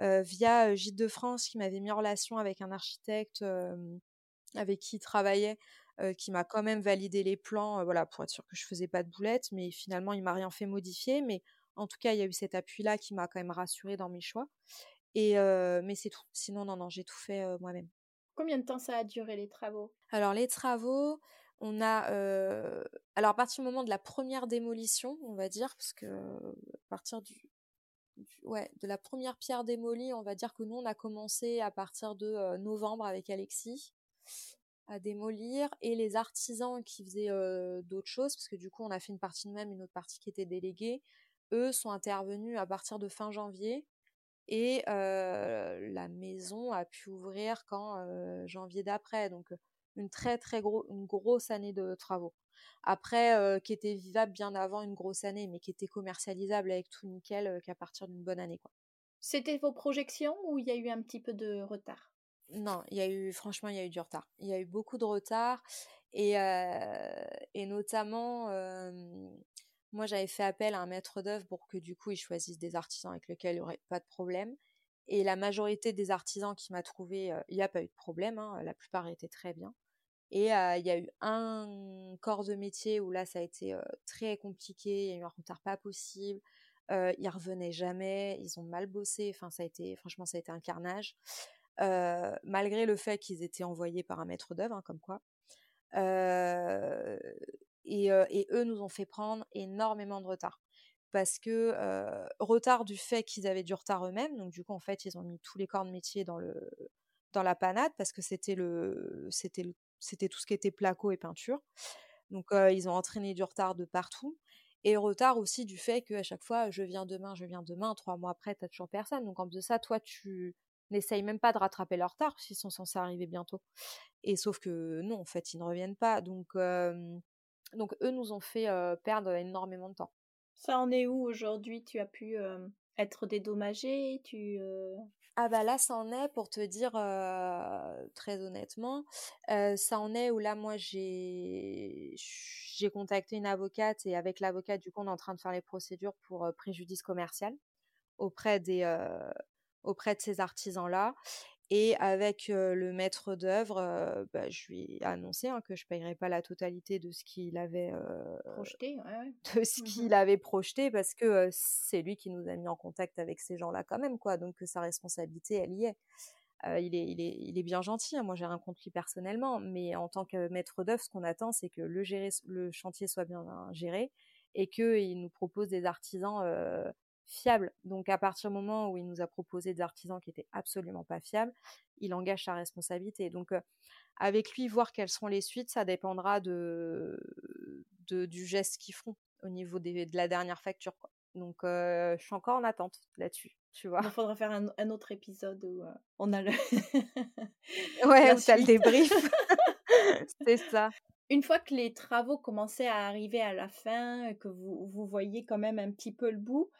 via Gîte de France, qui m'avait mis en relation avec un architecte avec qui il travaillait, qui m'a quand même validé les plans, voilà, pour être sûr que je faisais pas de boulettes, mais finalement, il m'a rien fait modifier. Mais en tout cas, il y a eu cet appui-là qui m'a quand même rassurée dans mes choix. Et mais c'est tout. Sinon, non, non, j'ai tout fait moi-même. Combien de temps ça a duré les travaux? Alors les travaux, on a alors à partir du moment de la première démolition, on va dire, parce que à partir du, ouais de la première pierre démolie, on va dire que nous on a commencé à partir de novembre avec Alexis à démolir et les artisans qui faisaient d'autres choses, parce que du coup on a fait une partie de même, une autre partie qui était déléguée, eux sont intervenus à partir de fin janvier et la maison a pu ouvrir qu'en janvier d'après, donc une très très gros, une grosse année de travaux. Après, qui était vivable bien avant une grosse année, mais qui était commercialisable avec tout nickel qu'à partir d'une bonne année. quoi. C'était vos projections ou il y a eu un petit peu de retard? Non, il y a eu, franchement, il y a eu du retard. Il y a eu beaucoup de retard et, et notamment moi, j'avais fait appel à un maître d'œuvre pour que du coup, il choisisse des artisans avec lesquels il n'y aurait pas de problème. Et la majorité des artisans qui m'a trouvé, euh, il n'y a pas eu de problème. Hein, la plupart étaient très bien. Et euh, il y a eu un corps de métier où là, ça a été euh, très compliqué. Il y a eu un retard pas possible. ils revenaient jamais. Ils ont mal bossé. Enfin, ça a été, franchement, ça a été un carnage. malgré le fait qu'ils étaient envoyés par un maître d'œuvre, hein, comme quoi. Et, eux nous ont fait prendre énormément de retard. Parce que retard du fait qu'ils avaient du retard eux-mêmes, donc du coup en fait ils ont mis tous les corps de métier dans le dans la panade parce que c'était le c'était c'était tout ce qui était placo et peinture. Donc ils ont entraîné du retard de partout et retard aussi du fait qu'à chaque fois je viens demain, je viens demain, trois mois après t'as toujours personne. Donc en plus de ça, toi tu n'essayes même pas de rattraper leur retard s'ils sont censés arriver bientôt. Et sauf que non, en fait, ils ne reviennent pas. Donc donc eux nous ont fait perdre énormément de temps. Ça en est où aujourd'hui? Tu as pu être dédommagé? Tu ah bah là, ça en est, pour te dire très honnêtement, ça en est où là, moi, j'ai contacté une avocate et avec l'avocate, du coup, on est en train de faire les procédures pour préjudice commercial auprès des auprès de ces artisans-là. Et avec le maître d'œuvre, bah, je lui ai annoncé hein, que je ne payerais pas la totalité de ce qu'il avait projeté, (laughs) de ce mmh qu'il avait projeté, parce que c'est lui qui nous a mis en contact avec ces gens-là quand même, quoi. Donc sa responsabilité, elle y est. il, est, il, est, il est bien gentil, hein, moi j'ai rien contre lui personnellement, mais en tant que maître d'œuvre, ce qu'on attend, c'est que le, gérer, le chantier soit bien géré et qu'il nous propose des artisans fiable. Donc à partir du moment où il nous a proposé des artisans qui étaient absolument pas fiables, il engage sa responsabilité. Donc avec lui, voir quelles seront les suites, ça dépendra de, du geste qu'ils feront au niveau de la dernière facture. Donc je suis encore en attente là-dessus. Tu vois. Il faudra faire un, autre épisode où on a le. (laughs) ouais, où le débrief. (laughs) (laughs) C'est ça. Une fois que les travaux commençaient à arriver à la fin, que vous, vous voyez quand même un petit peu le bout,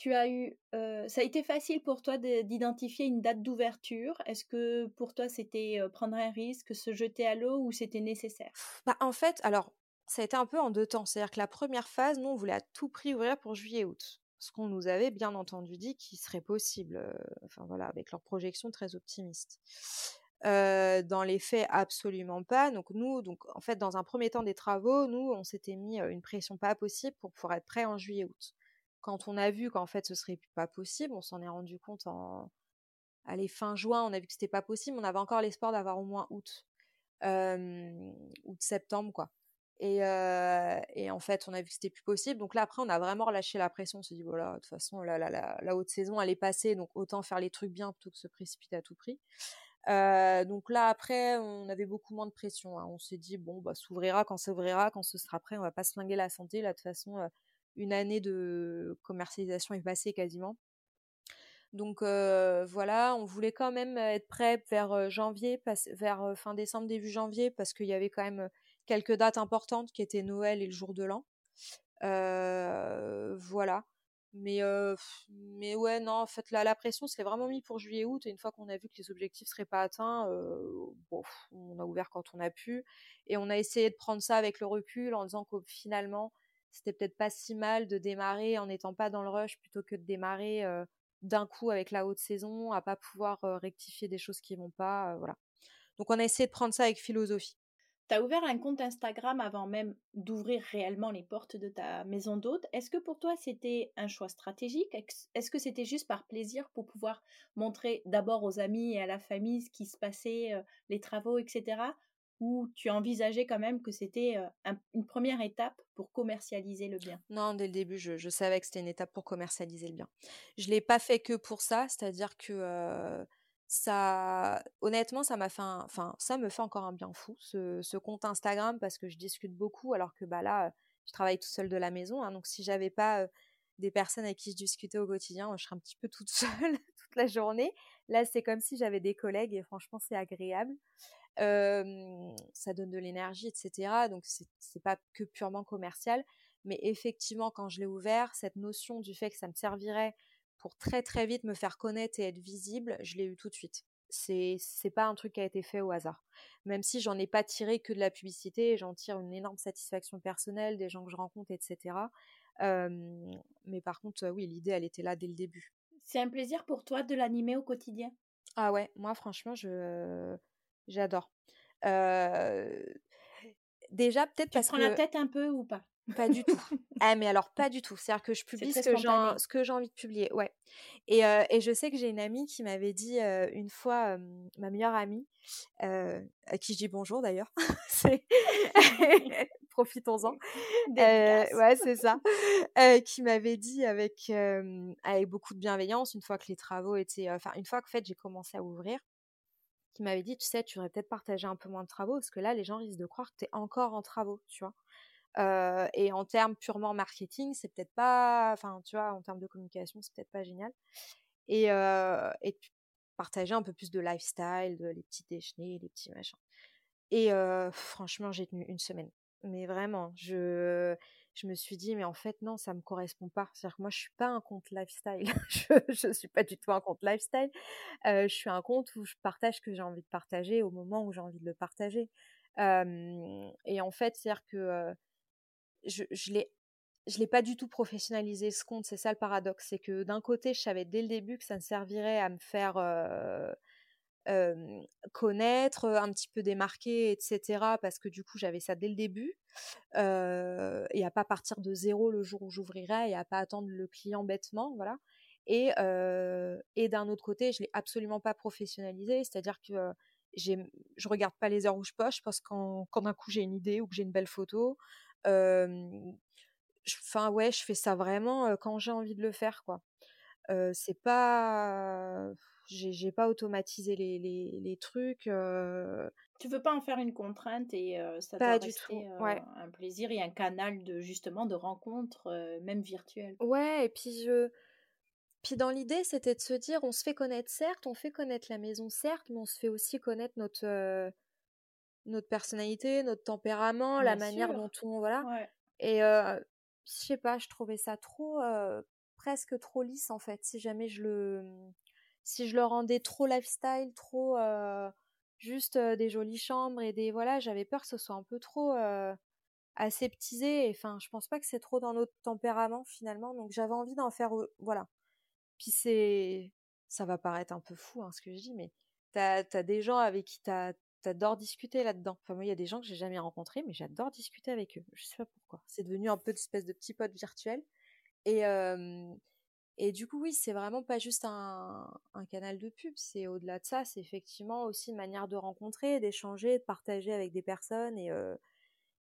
tu as eu, ça a été facile pour toi d'identifier une date d'ouverture? Est-ce que pour toi c'était prendre un risque, se jeter à l'eau ou c'était nécessaire? Bah, En fait, alors ça a été un peu en deux temps. C'est-à-dire que la première phase, nous on voulait à tout prix ouvrir pour juillet-août. Ce qu'on nous avait bien entendu dit qu'il serait possible, enfin voilà, avec leurs projections très optimistes. dans les faits, absolument pas. Donc nous, donc en fait, dans un premier temps des travaux, nous, on s'était mis une pression pas possible pour pouvoir être prêt en juillet-août quand on a vu qu'en fait ce serait pas possible, on s'en est rendu compte en allez, fin juin, on a vu que c'était pas possible, on avait encore l'espoir d'avoir au moins août, août septembre quoi. Et, et, en fait, on a vu que c'était plus possible. Donc là, après, on a vraiment relâché la pression. On s'est dit, voilà, de toute façon, la, haute saison, elle est passée, donc autant faire les trucs bien plutôt que se précipiter à tout prix. donc là, après, on avait beaucoup moins de pression. Hein. On s'est dit, bon, bah, s'ouvrira quand s'ouvrira, quand ce sera prêt. On va pas se flinguer la santé. Là, de toute façon, une année de commercialisation est passée quasiment. Donc voilà, on voulait quand même être prêt vers janvier, vers fin décembre, début janvier, parce qu'il y avait quand même quelques dates importantes qui étaient Noël et le jour de l'an. voilà. Mais, mais ouais, non, en fait, la, la pression, c'est vraiment mis pour juillet-août. Et une fois qu'on a vu que les objectifs seraient pas atteints, on a ouvert quand on a pu. Et on a essayé de prendre ça avec le recul en disant que finalement, c'était peut-être pas si mal de démarrer en n'étant pas dans le rush plutôt que de démarrer d'un coup avec la haute saison, à pas pouvoir rectifier des choses qui vont pas. voilà. Donc on a essayé de prendre ça avec philosophie. Tu as ouvert un compte Instagram avant même d'ouvrir réellement les portes de ta maison d'hôte. Est-ce que pour toi c'était un choix stratégique? Est-ce que c'était juste par plaisir pour pouvoir montrer d'abord aux amis et à la famille ce qui se passait, les travaux, etc. Ou tu envisageais quand même que c'était une première étape pour commercialiser le bien? Non, dès le début, je, savais que c'était une étape pour commercialiser le bien. Je ne l'ai pas fait que pour ça, c'est-à-dire que... Ça honnêtement ça fait ça me fait encore un bien fou ce, compte Instagram parce que je discute beaucoup alors que bah là je travaille tout seul de la maison hein, donc si j'avais pas des personnes avec qui je discutais au quotidien je serais un petit peu toute (laughs) seule toute la journée. Là c'est comme si j'avais des collègues et franchement c'est agréable ça donne de l'énergie etc donc c'est pas que purement commercial mais effectivement quand je l'ai ouvert cette notion du fait que ça me servirait pour très très vite me faire connaître et être visible, je l'ai eu tout de suite. C'est c'est pas un truc qui a été fait au hasard. Même si j'en ai pas tiré que de la publicité, j'en tire une énorme satisfaction personnelle des gens que je rencontre, etc. mais par contre, oui, l'idée, elle était là dès le début. C'est un plaisir pour toi de l'animer au quotidien? Ah ouais, moi franchement, je j'adore. déjà, peut-être parce prends la tête un peu ou pas? pas du tout. (laughs) ah, mais alors, pas du tout. C'est-à-dire que je publie ce que, j'ai envie de publier. Ouais. Et, et je sais que j'ai une amie qui m'avait dit une fois, ma meilleure amie, à qui je dis bonjour d'ailleurs, (laughs) (laughs) profitons-en. ouais, c'est ça. qui m'avait dit avec, avec beaucoup de bienveillance, une fois que les travaux étaient. Enfin, une fois que fait, j'ai commencé à ouvrir, qui m'avait dit, tu sais, tu devrais peut-être partager un peu moins de travaux, parce que là, les gens risquent de croire que tu es encore en travaux, tu vois et en termes purement marketing, c'est peut-être pas, enfin, tu vois, en termes de communication, c'est peut-être pas génial. Et, partager un peu plus de lifestyle, de, les petits déjeuners, les petits machins. Et franchement, j'ai tenu une semaine. Mais vraiment, je, je me suis dit, mais en fait, non, ça me correspond pas. C'est-à-dire moi, je suis pas un compte lifestyle. (laughs) je, ne suis pas du tout un compte lifestyle. je suis un compte où je partage ce que j'ai envie de partager au moment où j'ai envie de le partager. et en fait, c'est-à-dire que je, je l'ai pas du tout professionnalisé ce compte, c'est ça le paradoxe, c'est que d'un côté, je savais dès le début que ça me servirait à me faire connaître, un petit peu démarquer, etc. Parce que du coup, j'avais ça dès le début, et à pas partir de zéro le jour où j'ouvrirai, et à pas attendre le client bêtement, voilà. Et, et d'un autre côté, je l'ai absolument pas professionnalisé, c'est-à-dire que je regarde pas les heures où je poche, parce que quand d'un coup j'ai une idée ou que j'ai une belle photo, Enfin, ouais, je fais ça vraiment quand j'ai envie de le faire, quoi. c'est pas. J'ai pas automatisé les, les, les trucs. Tu veux pas en faire une contrainte et ça pas doit rester un plaisir et un canal de justement de rencontres, même virtuelles? Ouais, et puis je. Puis dans l'idée, c'était de se dire, on se fait connaître, certes, on fait connaître la maison, certes, mais on se fait aussi connaître notre, notre personnalité, notre tempérament, la manière dont on voilà. Et je sais pas, je trouvais ça trop presque trop lisse en fait. Si jamais je le si je le rendais trop lifestyle, trop juste des jolies chambres et des voilà, j'avais peur que ce soit un peu trop aseptisé. Enfin, je pense pas que c'est trop dans notre tempérament finalement. Donc j'avais envie d'en faire voilà. Puis c'est ça va paraître un peu fou hein, ce que je dis, mais t'as as des gens avec qui t'adores discuter là-dedans. Enfin, moi, il y a des gens que j'ai jamais rencontrés, mais j'adore discuter avec eux. Je sais pas pourquoi. C'est devenu un peu d'espèce de petit pote virtuel. Et, et du coup, oui, c'est vraiment pas juste un, canal de pub. C'est au-delà de ça, c'est effectivement aussi une manière de rencontrer, d'échanger, de partager avec des personnes. Et,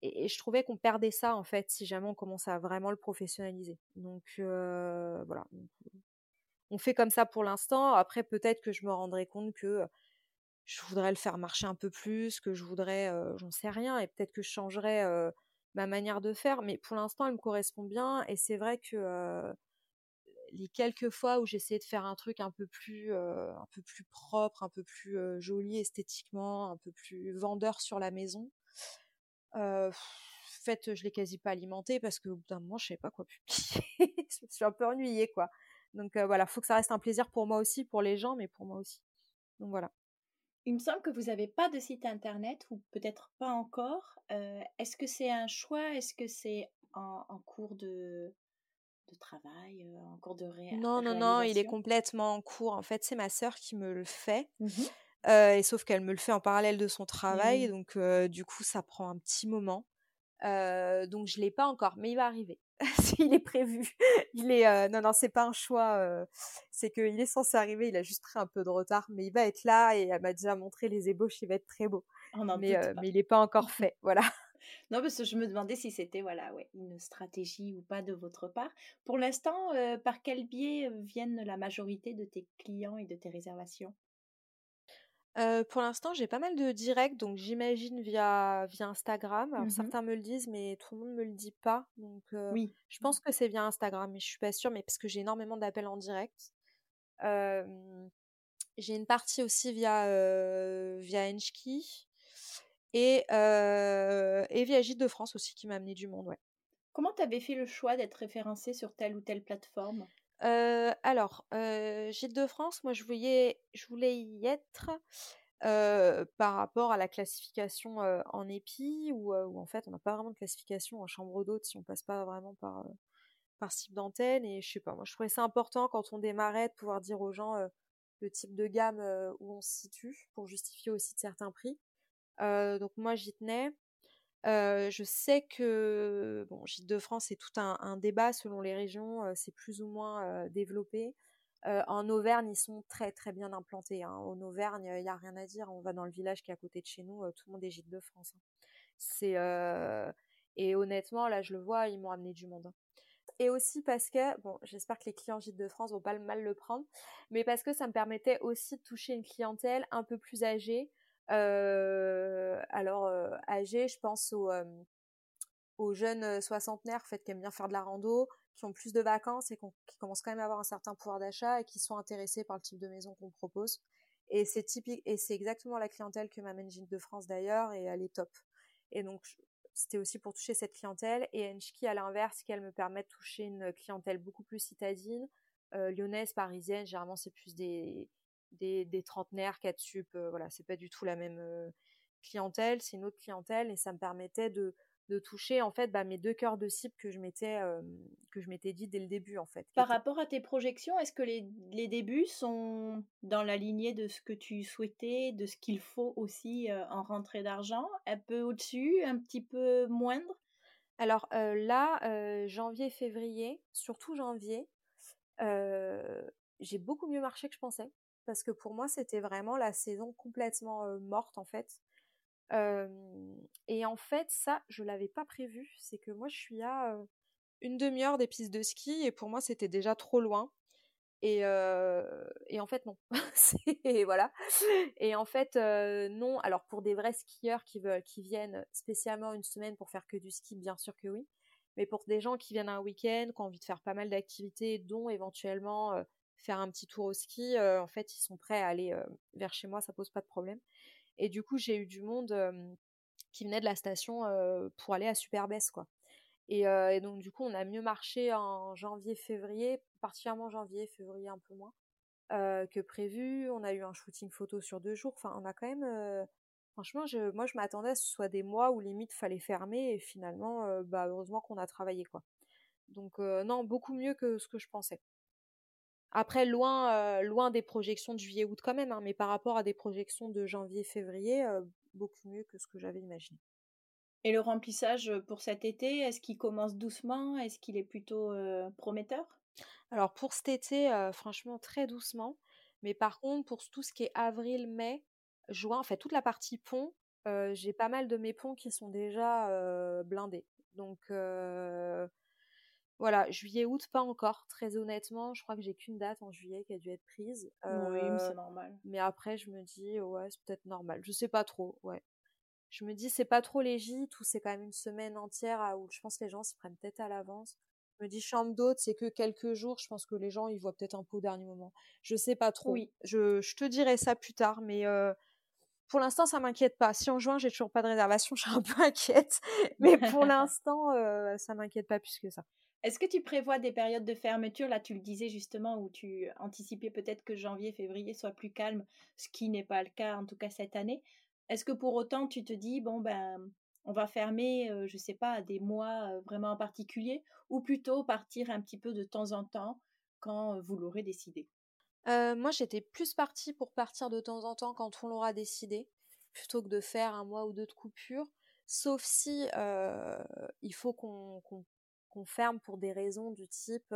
et, je trouvais qu'on perdait ça, en fait, si jamais on commençait à vraiment le professionnaliser. Donc, voilà. On fait comme ça pour l'instant. Après, peut-être que je me rendrai compte que je voudrais le faire marcher un peu plus, que je voudrais, j'en sais rien, et peut-être que je changerais ma manière de faire, mais pour l'instant, elle me correspond bien, et c'est vrai que les quelques fois où j'essayais de faire un truc un peu plus, un peu plus propre, un peu plus joli esthétiquement, un peu plus vendeur sur la maison, fait, je l'ai quasi pas alimenté parce qu'au bout d'un moment, je savais pas quoi publier. (laughs) je me suis un peu ennuyée, quoi. Donc voilà, faut que ça reste un plaisir pour moi aussi, pour les gens, mais pour moi aussi. Donc voilà. Il me semble que vous n'avez pas de site internet, ou peut-être pas encore. Est-ce que c'est un choix? Est-ce que c'est en, cours de, de travail, en cours de ré Non, non, non, il est complètement en cours. En fait, c'est ma sœur qui me le fait. Mmh et sauf qu'elle me le fait en parallèle de son travail, donc du coup, ça prend un petit moment. donc je l'ai pas encore, mais il va arriver. (laughs) il est prévu. Il est non non c'est pas un choix. c'est qu'il est censé arriver. Il a juste pris un peu de retard, mais il va être là et elle m'a déjà montré les ébauches. Il va être très beau. mais, mais il n'est pas encore (laughs) fait. Voilà. Non, parce que je me demandais si c'était voilà, ouais, une stratégie ou pas de votre part. Pour l'instant, par quel biais viennent la majorité de tes clients et de tes réservations? Pour l'instant, j'ai pas mal de directs, donc j'imagine via via Instagram. Alors mmh certains me le disent, mais tout le monde me le dit pas. Donc Oui. je pense que c'est via Instagram, mais je suis pas sûre, mais parce que j'ai énormément d'appels en direct. j'ai une partie aussi via, via Enchki et et via Gîtes de France aussi qui m'a amené du monde, ouais. Comment tu avais fait le choix d'être référencé sur telle ou telle plateforme? alors, Gîtes de France, moi je voulais, je voulais y être par rapport à la classification en épi, où, en fait on n'a pas vraiment de classification en chambre d'hôte si on passe pas vraiment par, par type d'antenne. Et je sais pas, moi je trouvais ça important quand on démarrait de pouvoir dire aux gens le type de gamme où on se situe pour justifier aussi de certains prix. Donc moi j'y tenais je sais que bon, Gîte de France, c'est tout un, débat selon les régions, c'est plus ou moins développé. en Auvergne, ils sont très très bien implantés. Hein. En Auvergne, il n'y a rien à dire. On va dans le village qui est à côté de chez nous, tout le monde est Gîte de France. Hein. C'est et honnêtement, là, je le vois, ils m'ont amené du monde. Hein. Et aussi parce que, bon, j'espère que les clients Gîte de France vont pas mal le prendre, mais parce que ça me permettait aussi de toucher une clientèle un peu plus âgée, alors âgés, je pense aux, aux jeunes soixantenaires fait, qui aiment bien faire de la rando, qui ont plus de vacances et qui commencent quand même à avoir un certain pouvoir d'achat et qui sont intéressés par le type de maison qu'on propose. Et c'est typique et c'est exactement la clientèle que m'amène Gîte de France d'ailleurs et elle est top. Et donc c'était aussi pour toucher cette clientèle et Enchki à l'inverse qui elle me permet de toucher une clientèle beaucoup plus citadine, lyonnaise, parisienne. Généralement c'est plus des des, des trentenaires, 4 sup, voilà, c'est pas du tout la même clientèle, c'est une autre clientèle et ça me permettait de, de toucher en fait bah, mes deux cœurs de cible que je m'étais que je m'étais dit dès le début en fait. Par rapport à tes projections, est-ce que les, les, débuts sont dans la lignée de ce que tu souhaitais, de ce qu'il faut aussi en rentrée d'argent, un peu au-dessus, un petit peu moindre? Alors là, janvier, février, surtout janvier, j'ai beaucoup mieux marché que je pensais parce que pour moi c'était vraiment la saison complètement morte en fait. et en fait ça je l'avais pas prévu, c'est que moi je suis à une demi-heure des pistes de ski et pour moi c'était déjà trop loin. Et, et en fait non, (laughs) et voilà. Et en fait non. Alors pour des vrais skieurs qui veulent, qui viennent spécialement une semaine pour faire que du ski, bien sûr que oui. Mais pour des gens qui viennent un week-end, qui ont envie de faire pas mal d'activités, dont éventuellement faire un petit tour au ski, en fait, ils sont prêts à aller vers chez moi, ça pose pas de problème. Et du coup, j'ai eu du monde qui venait de la station pour aller à Superbès, quoi. Et, donc, du coup, on a mieux marché en janvier, février, particulièrement janvier, février un peu moins que prévu. On a eu un shooting photo sur deux jours. Enfin, on a quand même. franchement, moi, je m'attendais à ce soit des mois où limite fallait fermer et finalement, bah, heureusement qu'on a travaillé, quoi. Donc, non, beaucoup mieux que ce que je pensais. Après, loin, loin des projections de juillet-août quand même, hein, mais par rapport à des projections de janvier-février, beaucoup mieux que ce que j'avais imaginé. Et le remplissage pour cet été, est-ce qu'il commence doucement? Est-ce qu'il est plutôt prometteur? Alors pour cet été, franchement, très doucement. Mais par contre, pour tout ce qui est avril, mai, juin, en fait, toute la partie pont, j'ai pas mal de mes ponts qui sont déjà blindés. Donc voilà, juillet-août, pas encore. Très honnêtement, je crois que j'ai qu'une date en juillet qui a dû être prise. oui, mais c'est normal. Mais après, je me dis, ouais, c'est peut-être normal. Je sais pas trop, ouais. Je me dis, c'est pas trop légit, ou c'est quand même une semaine entière où je pense que les gens s'y prennent peut-être à l'avance. Je me dis, chambre d'hôte, c'est que quelques jours. Je pense que les gens, ils voient peut-être un peu au dernier moment. Je sais pas trop. Oui. Je, je te dirai ça plus tard, mais pour l'instant, ça m'inquiète pas. Si en juin, j'ai toujours pas de réservation, (laughs) je suis un peu inquiète. Mais pour l'instant, euh, ça m'inquiète pas plus que ça. Est-ce que tu prévois des périodes de fermeture Là, tu le disais justement, où tu anticipais peut-être que janvier, février soit plus calme, ce qui n'est pas le cas, en tout cas cette année. Est-ce que pour autant, tu te dis, bon, ben, on va fermer, je je sais pas, des mois vraiment en particulier, ou plutôt partir un petit peu de temps en temps quand vous l'aurez décidé? Moi, j'étais plus partie pour partir de temps en temps quand on l'aura décidé, plutôt que de faire un mois ou deux de coupure. Sauf si il faut qu'on ferme pour des raisons du type,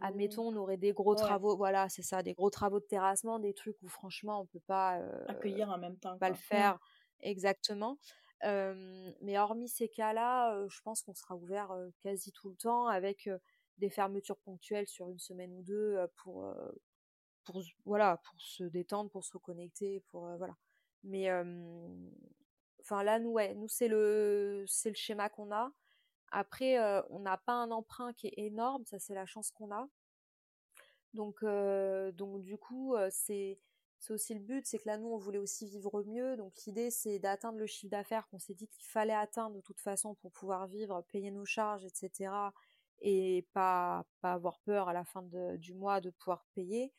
admettons, on aurait des gros travaux, voilà, c'est ça, des gros travaux de terrassement, des trucs où franchement on peut pas accueillir en même temps, pas le mmh. faire exactement mais hormis ces cas-là, je pense qu'on sera ouvert quasi tout le temps avec des fermetures ponctuelles sur une semaine ou deux pour, pour, voilà, pour se détendre, pour se reconnecter, pour voilà. Mais enfin là, nous, ouais, nous c'est le, c'est le schéma qu'on a. Après, on n'a pas un emprunt qui est énorme, ça c'est la chance qu'on a. Donc, donc du coup, c'est c'est aussi le but, c'est que là, nous, on voulait aussi vivre mieux. Donc, l'idée, c'est d'atteindre le chiffre d'affaires qu'on s'est dit qu'il fallait atteindre de toute façon pour pouvoir vivre, payer nos charges, etc. Et pas, pas avoir peur à la fin du mois de pouvoir payer.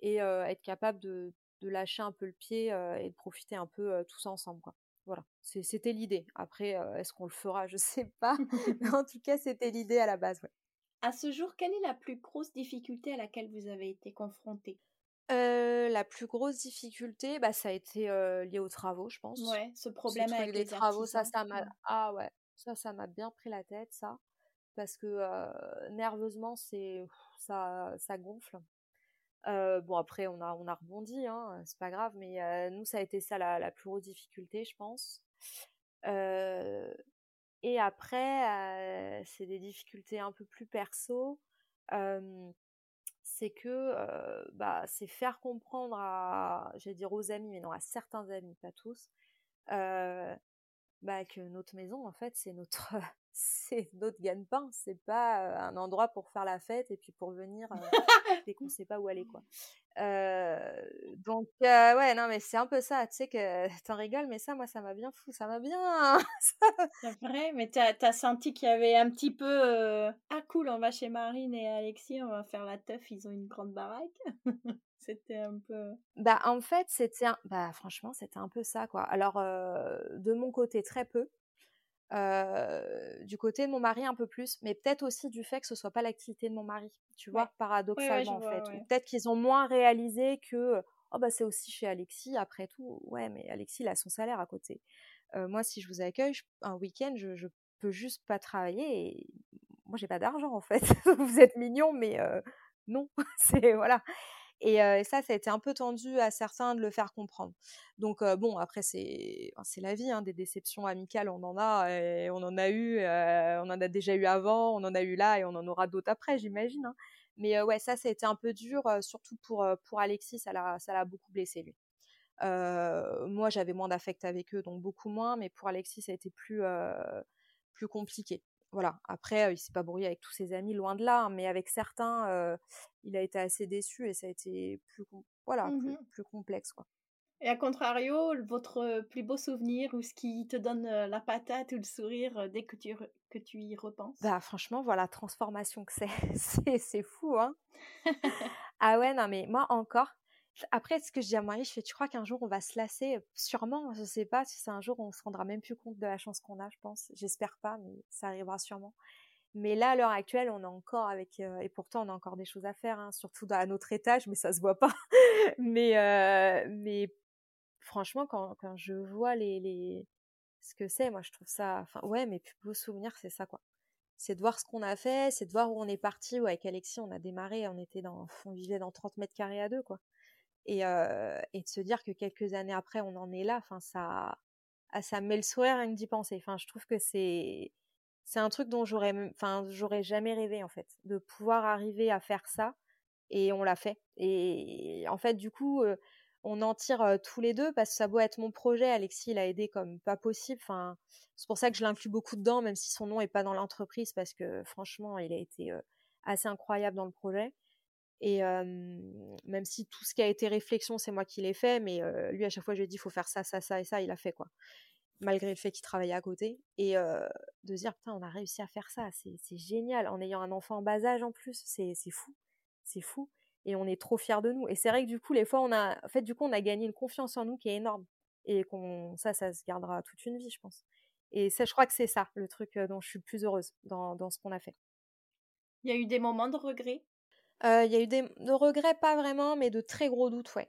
Et être capable de, lâcher un peu le pied et de profiter un peu euh, tous ensemble. Voilà, c'était l'idée. Après, est-ce qu'on le fera? Je (laughs) sais pas. Mais en tout cas, c'était l'idée à la base. À ce jour, quelle est la plus grosse difficulté à laquelle vous avez été confronté la plus grosse difficulté, bah, ça a été, lié aux travaux, je pense. Ouais, ce problème avec les travaux, ça, ça m'a ah ouais, ça, ça m'a bien pris la tête, ça. Parce que, nerveusement, c'est ça ça gonfle. Bon après on a on a rebondi, hein, c'est pas grave, mais nous ça a été ça la plus grosse difficulté, je pense. et après, c'est des difficultés un peu plus perso c'est que bah, c'est faire comprendre à, j'allais dire aux amis, mais non, à certains amis, pas tous, bah, que notre maison, en fait, c'est notre, (laughs) c'est notre gagne-pain. C'est pas un endroit pour faire la fête et puis pour venir (laughs) dès qu'on sait pas où aller, quoi. Donc, ouais, non, mais c'est un peu ça. Tu sais que (laughs) t'en rigoles, mais ça, moi, ça m'a bien fou. Ça m'a bien. (laughs) c'est vrai, mais t'as as senti qu'il y avait un petit peu. Ah, cool, on va chez Marine et Alexis, on va faire la teuf. Ils ont une grande baraque? (laughs) c'était un peu. Bah, en fait, c'était. Un... Bah, franchement, c'était un peu ça, quoi. Alors, de mon côté, très peu. du côté de mon mari un peu plus, mais peut-être aussi du fait que ce soit pas l'activité de mon mari, tu vois, paradoxalement en fait. Peut-être qu'ils ont moins réalisé que oh bah c'est aussi chez Alexis après tout. Ouais, mais Alexis il a son salaire à côté. moi si je vous accueille un week-end, je, je peux juste pas travailler et moi j'ai pas d'argent en fait. (laughs) vous êtes mignon, mais non, (laughs) c'est voilà. Et, ça, ça a été un peu tendu à certains de le faire comprendre. Donc bon, après c'est c'est la vie, hein, des déceptions amicales, on en a, et on en a eu, on en a déjà eu avant, on en a eu là, et on en aura d'autres après, j'imagine. Hein. Mais ouais, ça, ça a été un peu dur, surtout pour pour Alexis, ça l'a ça l'a beaucoup blessé lui. moi, j'avais moins d'affect avec eux, donc beaucoup moins, mais pour Alexis, ça a été plus plus compliqué voilà. Après, il s'est pas brouillé avec tous ses amis, loin de là, hein, mais avec certains, il a été assez déçu et ça a été plus, voilà, mmh plus, complexe, quoi. Et à contrario, votre plus beau souvenir ou ce qui te donne la patate ou le sourire dès que tu, que tu y repenses? Bah franchement, voilà, la transformation que (laughs) c'est, c'est fou, hein (laughs) Ah ouais, non mais moi encore, après, ce que je dis à Marie, je fais, tu crois qu'un jour on va se lasser? Sûrement, je sais pas si c'est un jour où on se rendra même plus compte de la chance qu'on a, je pense. J'espère pas, mais ça arrivera sûrement. Mais là, à l'heure actuelle, on est encore avec, euh, et pourtant on a encore des choses à faire, hein, surtout à notre étage, mais ça se voit pas. (laughs) mais, euh, mais franchement, quand, quand je vois les, les... ce que c'est, moi je trouve ça, enfin ouais, mes plus beaux souvenirs, c'est ça quoi c'est de voir ce qu'on a fait, c'est de voir où on est parti. Ou avec Alexis, on a démarré, on était dans, on vivait dans 30 mètres carrés à deux, quoi. Et, de se dire que quelques années après, on en est là, enfin, ça, ah, ça me met le sourire rien que d'y penser. Enfin, je trouve que c'est, c'est un truc dont j'aurais, enfin, j'aurais jamais rêvé, en fait, de pouvoir arriver à faire ça. Et on l'a fait. Et en fait, du coup, on en tire tous les deux parce que ça doit être mon projet. Alexis, il a aidé comme pas possible. Enfin, c'est pour ça que je l'inclus beaucoup dedans, même si son nom est pas dans l'entreprise, parce que franchement, il a été assez incroyable dans le projet. Et même si tout ce qui a été réflexion, c'est moi qui l'ai fait, mais lui, à chaque fois, je lui ai dit, il faut faire ça, ça, ça et ça, il a fait quoi. Malgré le fait qu'il travaillait à côté. Et de dire, putain, on a réussi à faire ça, c'est génial. En ayant un enfant en bas âge en plus, c'est fou. C'est fou. Et on est trop fiers de nous. Et c'est vrai que du coup, les fois, on a, fait, du coup, on a gagné une confiance en nous qui est énorme. Et ça, ça se gardera toute une vie, je pense. Et ça, je crois que c'est ça, le truc dont je suis plus heureuse dans, dans ce qu'on a fait. Il y a eu des moments de regret? Il y a eu des de regrets, pas vraiment, mais de très gros doutes, ouais.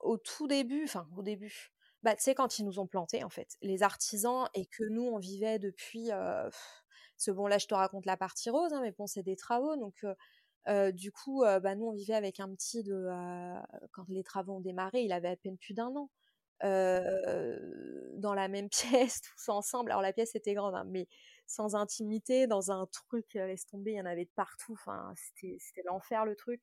au tout début, enfin au début, bah, tu sais quand ils nous ont plantés en fait, les artisans et que nous on vivait depuis, ce bon là je te raconte la partie rose, hein, mais bon c'est des travaux donc du coup, bah, nous on vivait avec un petit de, quand les travaux ont démarré, il avait à peine plus d'un an. dans la même (laughs) pièce, tous ensemble. Alors la pièce était grande, hein, mais sans intimité, dans un truc, laisse tomber, il y en avait de partout. Enfin, c'était, l'enfer le truc.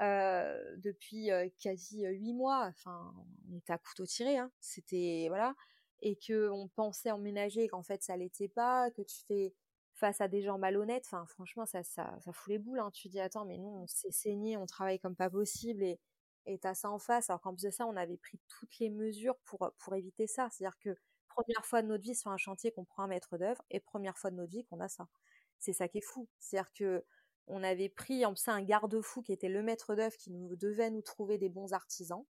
Euh, depuis quasi huit mois, enfin, on était à couteau tiré, hein. C'était voilà, et que on pensait emménager, qu'en fait ça l'était pas, que tu fais face à des gens malhonnêtes. Enfin, franchement, ça, ça, fout les boules. Hein. Tu dis attends, mais nous, on s'est saigné, on travaille comme pas possible, et et t'as ça en face. Alors qu'en plus de ça, on avait pris toutes les mesures pour pour éviter ça. C'est-à-dire que première fois de notre vie sur un chantier qu'on prend un maître d'œuvre et première fois de notre vie qu'on a ça. C'est ça qui est fou. C'est-à-dire que on avait pris en ça un garde-fou qui était le maître d'œuvre qui nous devait nous trouver des bons artisans.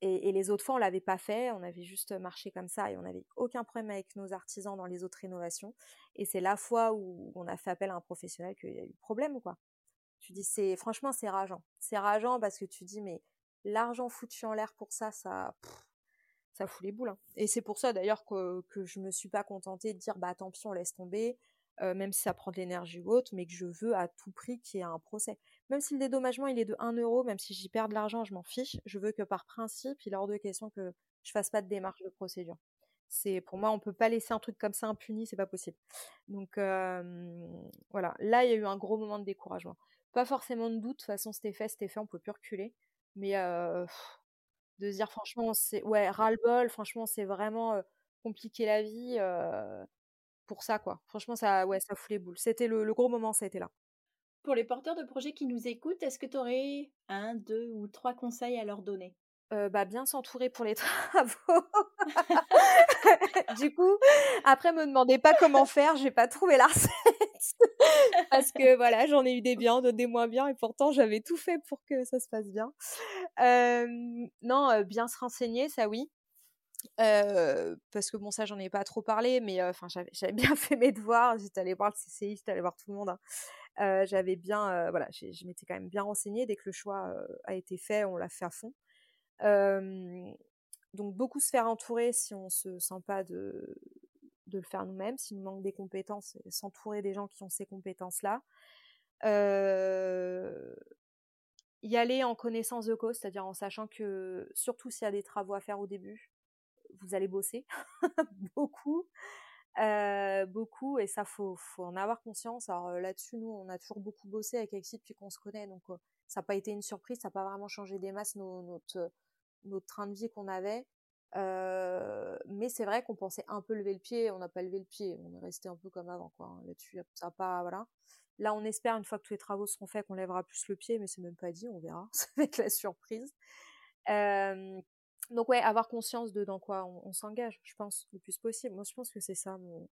Et, les autres fois, on l'avait pas fait, on avait juste marché comme ça et on n'avait aucun problème avec nos artisans dans les autres rénovations. Et c'est la fois où on a fait appel à un professionnel qu'il y a eu problème, quoi. Tu dis, c'est franchement, c'est rageant. C'est rageant parce que tu dis, mais l'argent foutu en l'air pour ça, ça, ça fout les boules. Hein. Et c'est pour ça d'ailleurs que, que je me suis pas contentée de dire bah tant pis on laisse tomber, euh, même si ça prend de l'énergie ou autre, mais que je veux à tout prix qu'il y ait un procès. Même si le dédommagement il est de 1 euro, même si j'y perds de l'argent, je m'en fiche, je veux que par principe, il est hors de question que je fasse pas de démarche de procédure. C'est pour moi, on peut pas laisser un truc comme ça impuni, c'est pas possible. Donc voilà, là il y a eu un gros moment de découragement. Pas forcément de doute, de toute façon c'était fait, c'était fait, on peut plus reculer. Mais de dire franchement, c'est ouais, ras-le-bol, franchement, c'est vraiment compliqué la vie pour ça, quoi. Franchement, ça, ouais, ça fout les boules. C'était le, gros moment, ça a été là. Pour les porteurs de projets qui nous écoutent, est-ce que tu aurais un, deux ou trois conseils à leur donner? Bah, bien s'entourer pour les (laughs) travaux. du coup, après, me demandez pas comment faire, j'ai pas trouvé la recette. Parce que voilà, j'en ai eu des biens, des moins bien, et pourtant j'avais tout fait pour que ça se passe bien. non, bien se renseigner, ça oui. parce que bon, ça j'en ai pas trop parlé, mais enfin j'avais bien fait mes devoirs. J'étais allée voir le CCI, j'étais allée voir tout le monde. Hein. j'avais bien, voilà, je m'étais quand même bien renseignée. Dès que le choix a été fait, on l'a fait à fond donc beaucoup se faire entourer si on se sent pas de, le faire nous-mêmes, s'il nous manque des compétences, s'entourer des gens qui ont ces compétences-là. y aller en connaissance de cause, c'est-à-dire en sachant que, surtout s'il y a des travaux à faire au début, vous allez bosser (laughs) beaucoup, beaucoup, et ça faut, faut en avoir conscience. Alors là-dessus, nous, on a toujours beaucoup bossé avec Exit depuis qu'on se connaît, donc ça n'a pas été une surprise, ça n'a pas vraiment changé des masses notre, notre train de vie qu'on avait. mais c'est vrai qu'on pensait un peu lever le pied, on n'a pas levé le pied, on est resté un peu comme avant, quoi. Hein. Là-dessus, ça pas, voilà. Là, on espère une fois que tous les travaux seront faits qu'on lèvera plus le pied, mais c'est même pas dit, on verra. (laughs) ça va être la surprise. donc ouais, avoir conscience de dans quoi on, s'engage, je pense, le plus possible. Moi, je pense que c'est ça mon,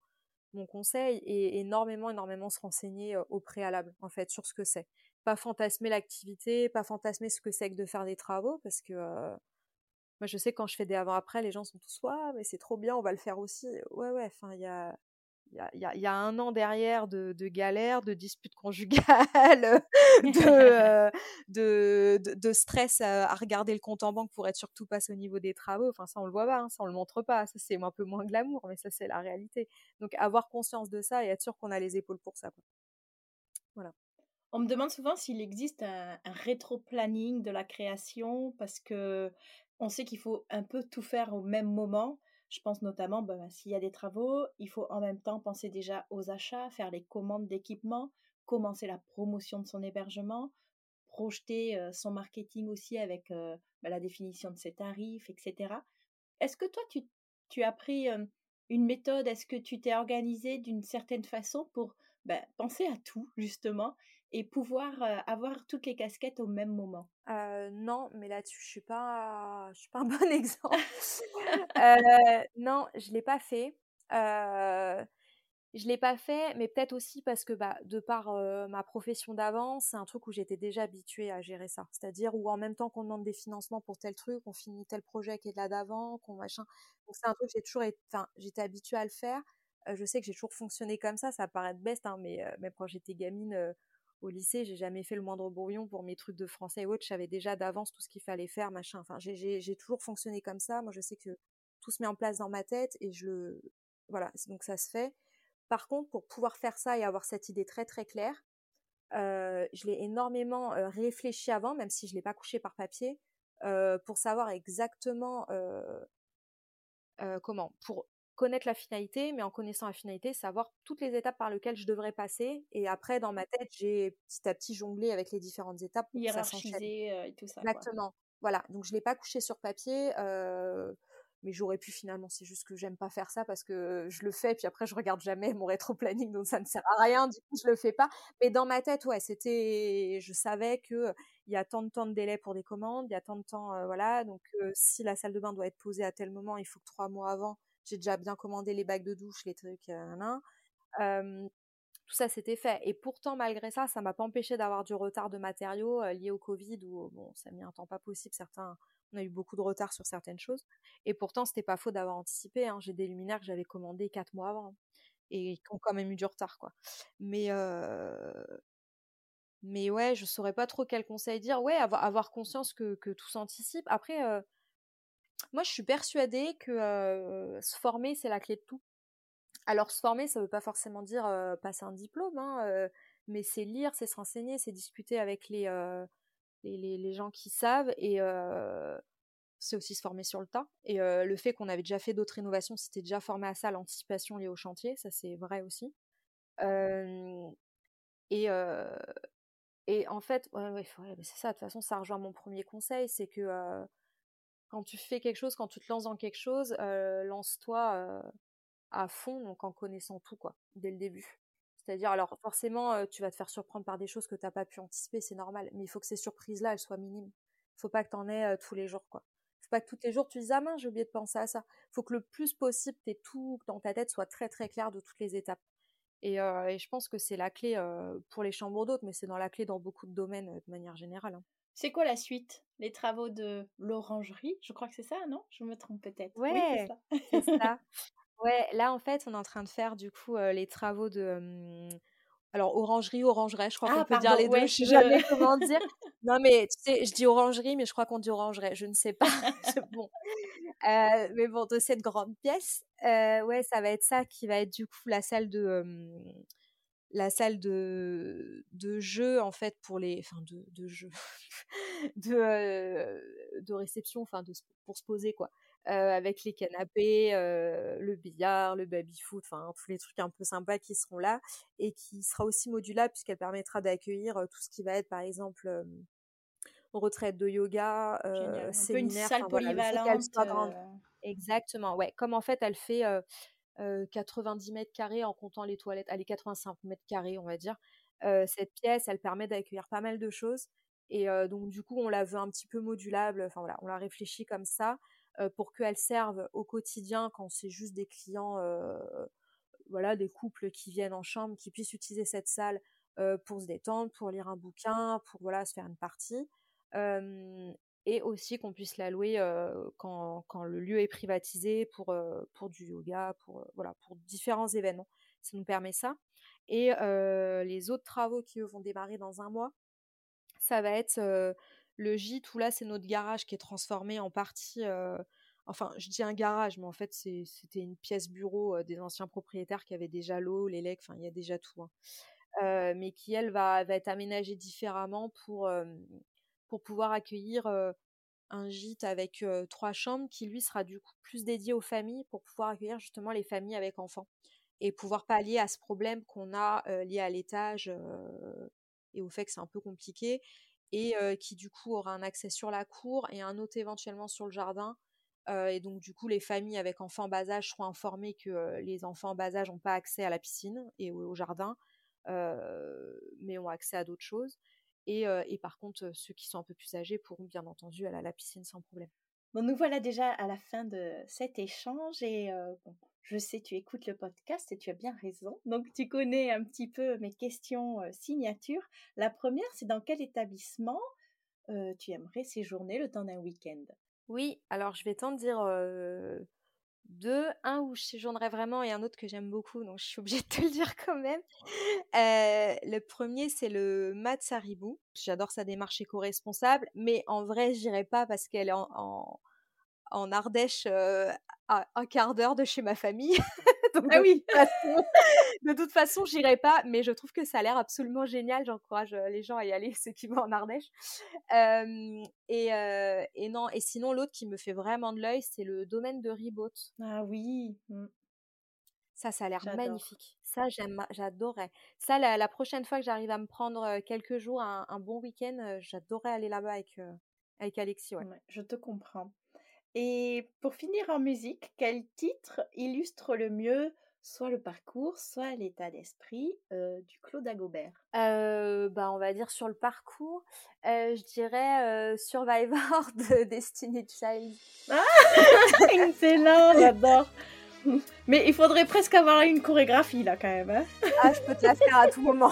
mon conseil, et énormément, énormément se renseigner au préalable, en fait, sur ce que c'est. Pas fantasmer l'activité, pas fantasmer ce que c'est que de faire des travaux, parce que moi, je sais quand je fais des avant-après, les gens sont tous ouais, mais c'est trop bien, on va le faire aussi. Ouais, ouais, enfin, il y a, y, y a un an derrière de, galères, de disputes conjugales, (laughs) de, de, de, stress à, regarder le compte en banque pour être sûr que tout passe au niveau des travaux. Enfin, ça, on le voit pas, hein, ça, on le montre pas. Ça, c'est un peu moins glamour, mais ça, c'est la réalité. Donc, avoir conscience de ça et être sûr qu'on a les épaules pour ça. Voilà. On me demande souvent s'il existe un rétro-planning de la création parce que on sait qu'il faut un peu tout faire au même moment. Je pense notamment, bah, s'il y a des travaux, il faut en même temps penser déjà aux achats, faire les commandes d'équipement, commencer la promotion de son hébergement, projeter son marketing aussi avec bah, la définition de ses tarifs, etc. Est-ce que toi, tu, as pris une méthode? Est-ce que tu t'es organisé d'une certaine façon pour bah, penser à tout, justement, et pouvoir avoir toutes les casquettes au même moment? Non, mais là-dessus, je suis pas, je suis pas un (laughs) bon exemple. (laughs) non, je l'ai pas fait. Je l'ai pas fait, mais peut-être aussi parce que bah, de par ma profession d'avant, c'est un truc où j'étais déjà habituée à gérer ça. C'est-à-dire où en même temps qu'on demande des financements pour tel truc, on finit tel projet qui est là d'avant, qu'on machin. Donc c'est un truc que j'ai toujours, enfin, j'étais habituée à le faire. je sais que j'ai toujours fonctionné comme ça. Ça paraît best, hein, mais même quand j'étais gamine au lycée, j'ai jamais fait le moindre brouillon pour mes trucs de français et autres. Je savais déjà d'avance tout ce qu'il fallait faire, machin. Enfin, j'ai toujours fonctionné comme ça. Moi, je sais que tout se met en place dans ma tête et je le, voilà, donc ça se fait. Par contre, pour pouvoir faire ça et avoir cette idée très très claire, je l'ai énormément réfléchi avant, même si je ne l'ai pas couché par papier, pour savoir exactement comment, pour connaître la finalité, mais en connaissant la finalité, savoir toutes les étapes par lesquelles je devrais passer. Et après, dans ma tête, j'ai petit à petit jonglé avec les différentes étapes. Hiérarchisé et tout ça. Exactement. Voilà. Donc, je ne l'ai pas couché sur papier mais j'aurais pu finalement. C'est juste que j'aime pas faire ça parce que je le fais, puis après je regarde jamais mon rétro-planning, donc ça ne sert à rien. Du coup, je le fais pas. Mais dans ma tête, ouais, c'était, je savais que il y a tant de temps de délai pour des commandes, il y a tant de temps, voilà. Donc si la salle de bain doit être posée à tel moment, il faut que trois mois avant, j'ai déjà bien commandé les bacs de douche, les trucs, euh, tout ça c'était fait. Et pourtant, malgré ça, ça m'a pas empêché d'avoir du retard de matériaux lié au Covid, où bon, ça a mis un temps pas possible. Certains on a eu beaucoup de retard sur certaines choses. Et pourtant, c'était pas faux d'avoir anticipé. Hein. J'ai des luminaires que j'avais commandés quatre mois avant et qui ont quand même eu du retard, quoi. Mais mais ouais, je saurais pas trop quel conseil dire. Ouais, avoir, conscience que tout s'anticipe. Après, moi, je suis persuadée que se former, c'est la clé de tout. Alors, se former, ça veut pas forcément dire passer un diplôme, hein, mais c'est lire, c'est se renseigner, c'est discuter avec les les, gens qui savent et c'est aussi se former sur le tas. Et le fait qu'on avait déjà fait d'autres innovations, c'était déjà formé à ça, l'anticipation liée au chantier, ça c'est vrai aussi. et, et en fait, ouais, c'est ça, de toute façon, ça rejoint mon premier conseil, c'est que quand tu fais quelque chose, quand tu te lances dans quelque chose, lance-toi à fond, donc en connaissant tout, quoi, dès le début. C'est-à-dire, alors forcément, tu vas te faire surprendre par des choses que tu n'as pas pu anticiper, c'est normal. Mais il faut que ces surprises-là, elles soient minimes. Il faut pas que tu en aies tous les jours, quoi. faut pas que tous les jours tu dises, ah mince, j'ai oublié de penser à ça. Il faut que le plus possible, t'aies tout dans ta tête soit très très clair de toutes les étapes. Et, je pense que c'est la clé pour les chambres d'hôtes, mais c'est dans la clé dans beaucoup de domaines de manière générale. Hein. C'est quoi la suite? Les travaux de l'orangerie Je crois que c'est ça, non? Je me trompe peut-être. Ouais, oui, c'est ça. (laughs) Ouais, là, en fait, on est en train de faire du coup les travaux de. alors, orangerie, orangerie, je crois qu'on ah, peut dire les deux. je sais jamais (laughs) comment dire. Non, mais tu sais, je dis orangerie, mais je crois qu'on dit orangerie. Je ne sais pas. (laughs) bon. mais bon, de cette grande pièce, ouais, ça va être ça qui va être du coup la salle de. La salle de, de jeu en fait pour les enfin de, de jeu (laughs) de, de réception enfin de, pour se poser quoi avec les canapés, le billard, le baby-foot, enfin tous les trucs un peu sympas qui seront là et qui sera aussi modulable puisqu'elle permettra d'accueillir tout ce qui va être par exemple retraite de yoga, euh, séminaire, une salle polyvalente. Exactement, ouais. Comme en fait elle fait 90 mètres carrés en comptant les toilettes, allez 85 mètres carrés on va dire. cette pièce, elle permet d'accueillir pas mal de choses et donc du coup on la veut un petit peu modulable. Enfin voilà, on la réfléchit comme ça. Euh, pour qu'elles servent au quotidien quand c'est juste des clients, euh, voilà, des couples qui viennent en chambre, qui puissent utiliser cette salle euh, pour se détendre, pour lire un bouquin, pour voilà se faire une partie. Et aussi qu'on puisse la louer quand, quand, le lieu est privatisé pour, pour du yoga, pour, voilà, pour différents événements. Ça nous permet ça. Et les autres travaux qui vont démarrer dans un mois, ça va être le gîte où là c'est notre garage qui est transformé en partie enfin je dis un garage mais en fait c'était une pièce bureau des anciens propriétaires qui avaient déjà l'eau les enfin il y a déjà tout hein. mais qui elle va, va être aménagée différemment pour pour pouvoir accueillir un gîte avec trois chambres qui lui sera du coup plus dédié aux familles pour pouvoir accueillir justement les familles avec enfants et pouvoir pallier à ce problème qu'on a lié à l'étage et au fait que c'est un peu compliqué et qui du coup aura un accès sur la cour et un autre éventuellement sur le jardin. et donc du coup les familles avec enfants bas âge seront informées que les enfants bas âge n'ont pas accès à la piscine et au, jardin. mais ont accès à d'autres choses. Et, et, par contre, ceux qui sont un peu plus âgés pourront bien entendu aller à la piscine sans problème. Bon, nous voilà déjà à la fin de cet échange et je sais, tu écoutes le podcast et tu as bien raison. Donc, tu connais un petit peu mes questions signature. La première, c'est dans quel établissement tu aimerais séjourner le temps d'un week-end? Oui, alors je vais t'en dire deux. Un où je séjournerai vraiment et un autre que j'aime beaucoup, donc je suis obligée de te le dire quand même. le premier, c'est le Matsaribu. J'adore sa démarche éco-responsable, mais en vrai, j'irai pas parce qu'elle est en, Ardèche à un quart d'heure de chez ma famille. (laughs) ah oui De toute façon, j'irai pas, mais je trouve que ça a l'air absolument génial. J'encourage les gens à y aller, (laughs) ceux qui vont en Ardèche. et, et, non, et sinon, l'autre qui me fait vraiment de l'œil, c'est le domaine de Ribot. Ah oui mmh. Ça, ça a l'air magnifique. Ça, j'adorais. Ça, la, prochaine fois que j'arrive à me prendre quelques jours, un, bon week-end, j'adorerais aller là-bas avec, avec Alexis. je te comprends. Et pour finir en musique, quel titre illustre le mieux soit le parcours, soit l'état d'esprit du Claude Agobert bah, On va dire sur le parcours, je dirais Survivor (laughs) de Destiny Child. Ah (laughs) Excellent, j'adore (laughs) Mais il faudrait presque avoir une chorégraphie là quand même. Hein ah, je peux te la faire à tout moment.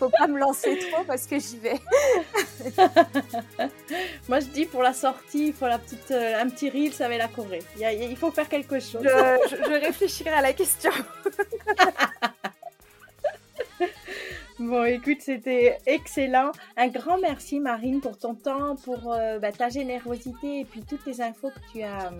Faut pas me lancer trop parce que j'y vais. (laughs) Moi, je dis pour la sortie, il faut la petite, euh, un petit reel, ça va la Corée. Il, faut faire quelque chose. Je, réfléchirai à la question. (laughs) Bon, écoute, c'était excellent. Un grand merci, Marine, pour ton temps, pour euh, bah, ta générosité et puis toutes les infos que tu as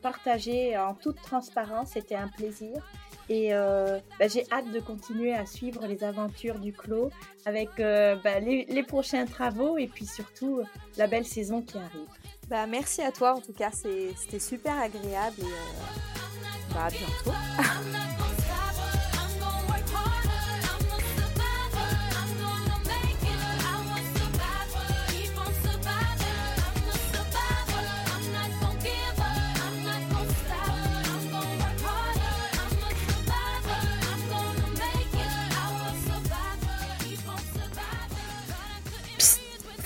partagées en toute transparence. C'était un plaisir. Et euh, bah, j'ai hâte de continuer à suivre les aventures du Clos avec euh, bah, les, prochains travaux et puis surtout la belle saison qui arrive. Bah, merci à toi en tout cas, c'était super agréable et euh, bah, à bientôt. (laughs)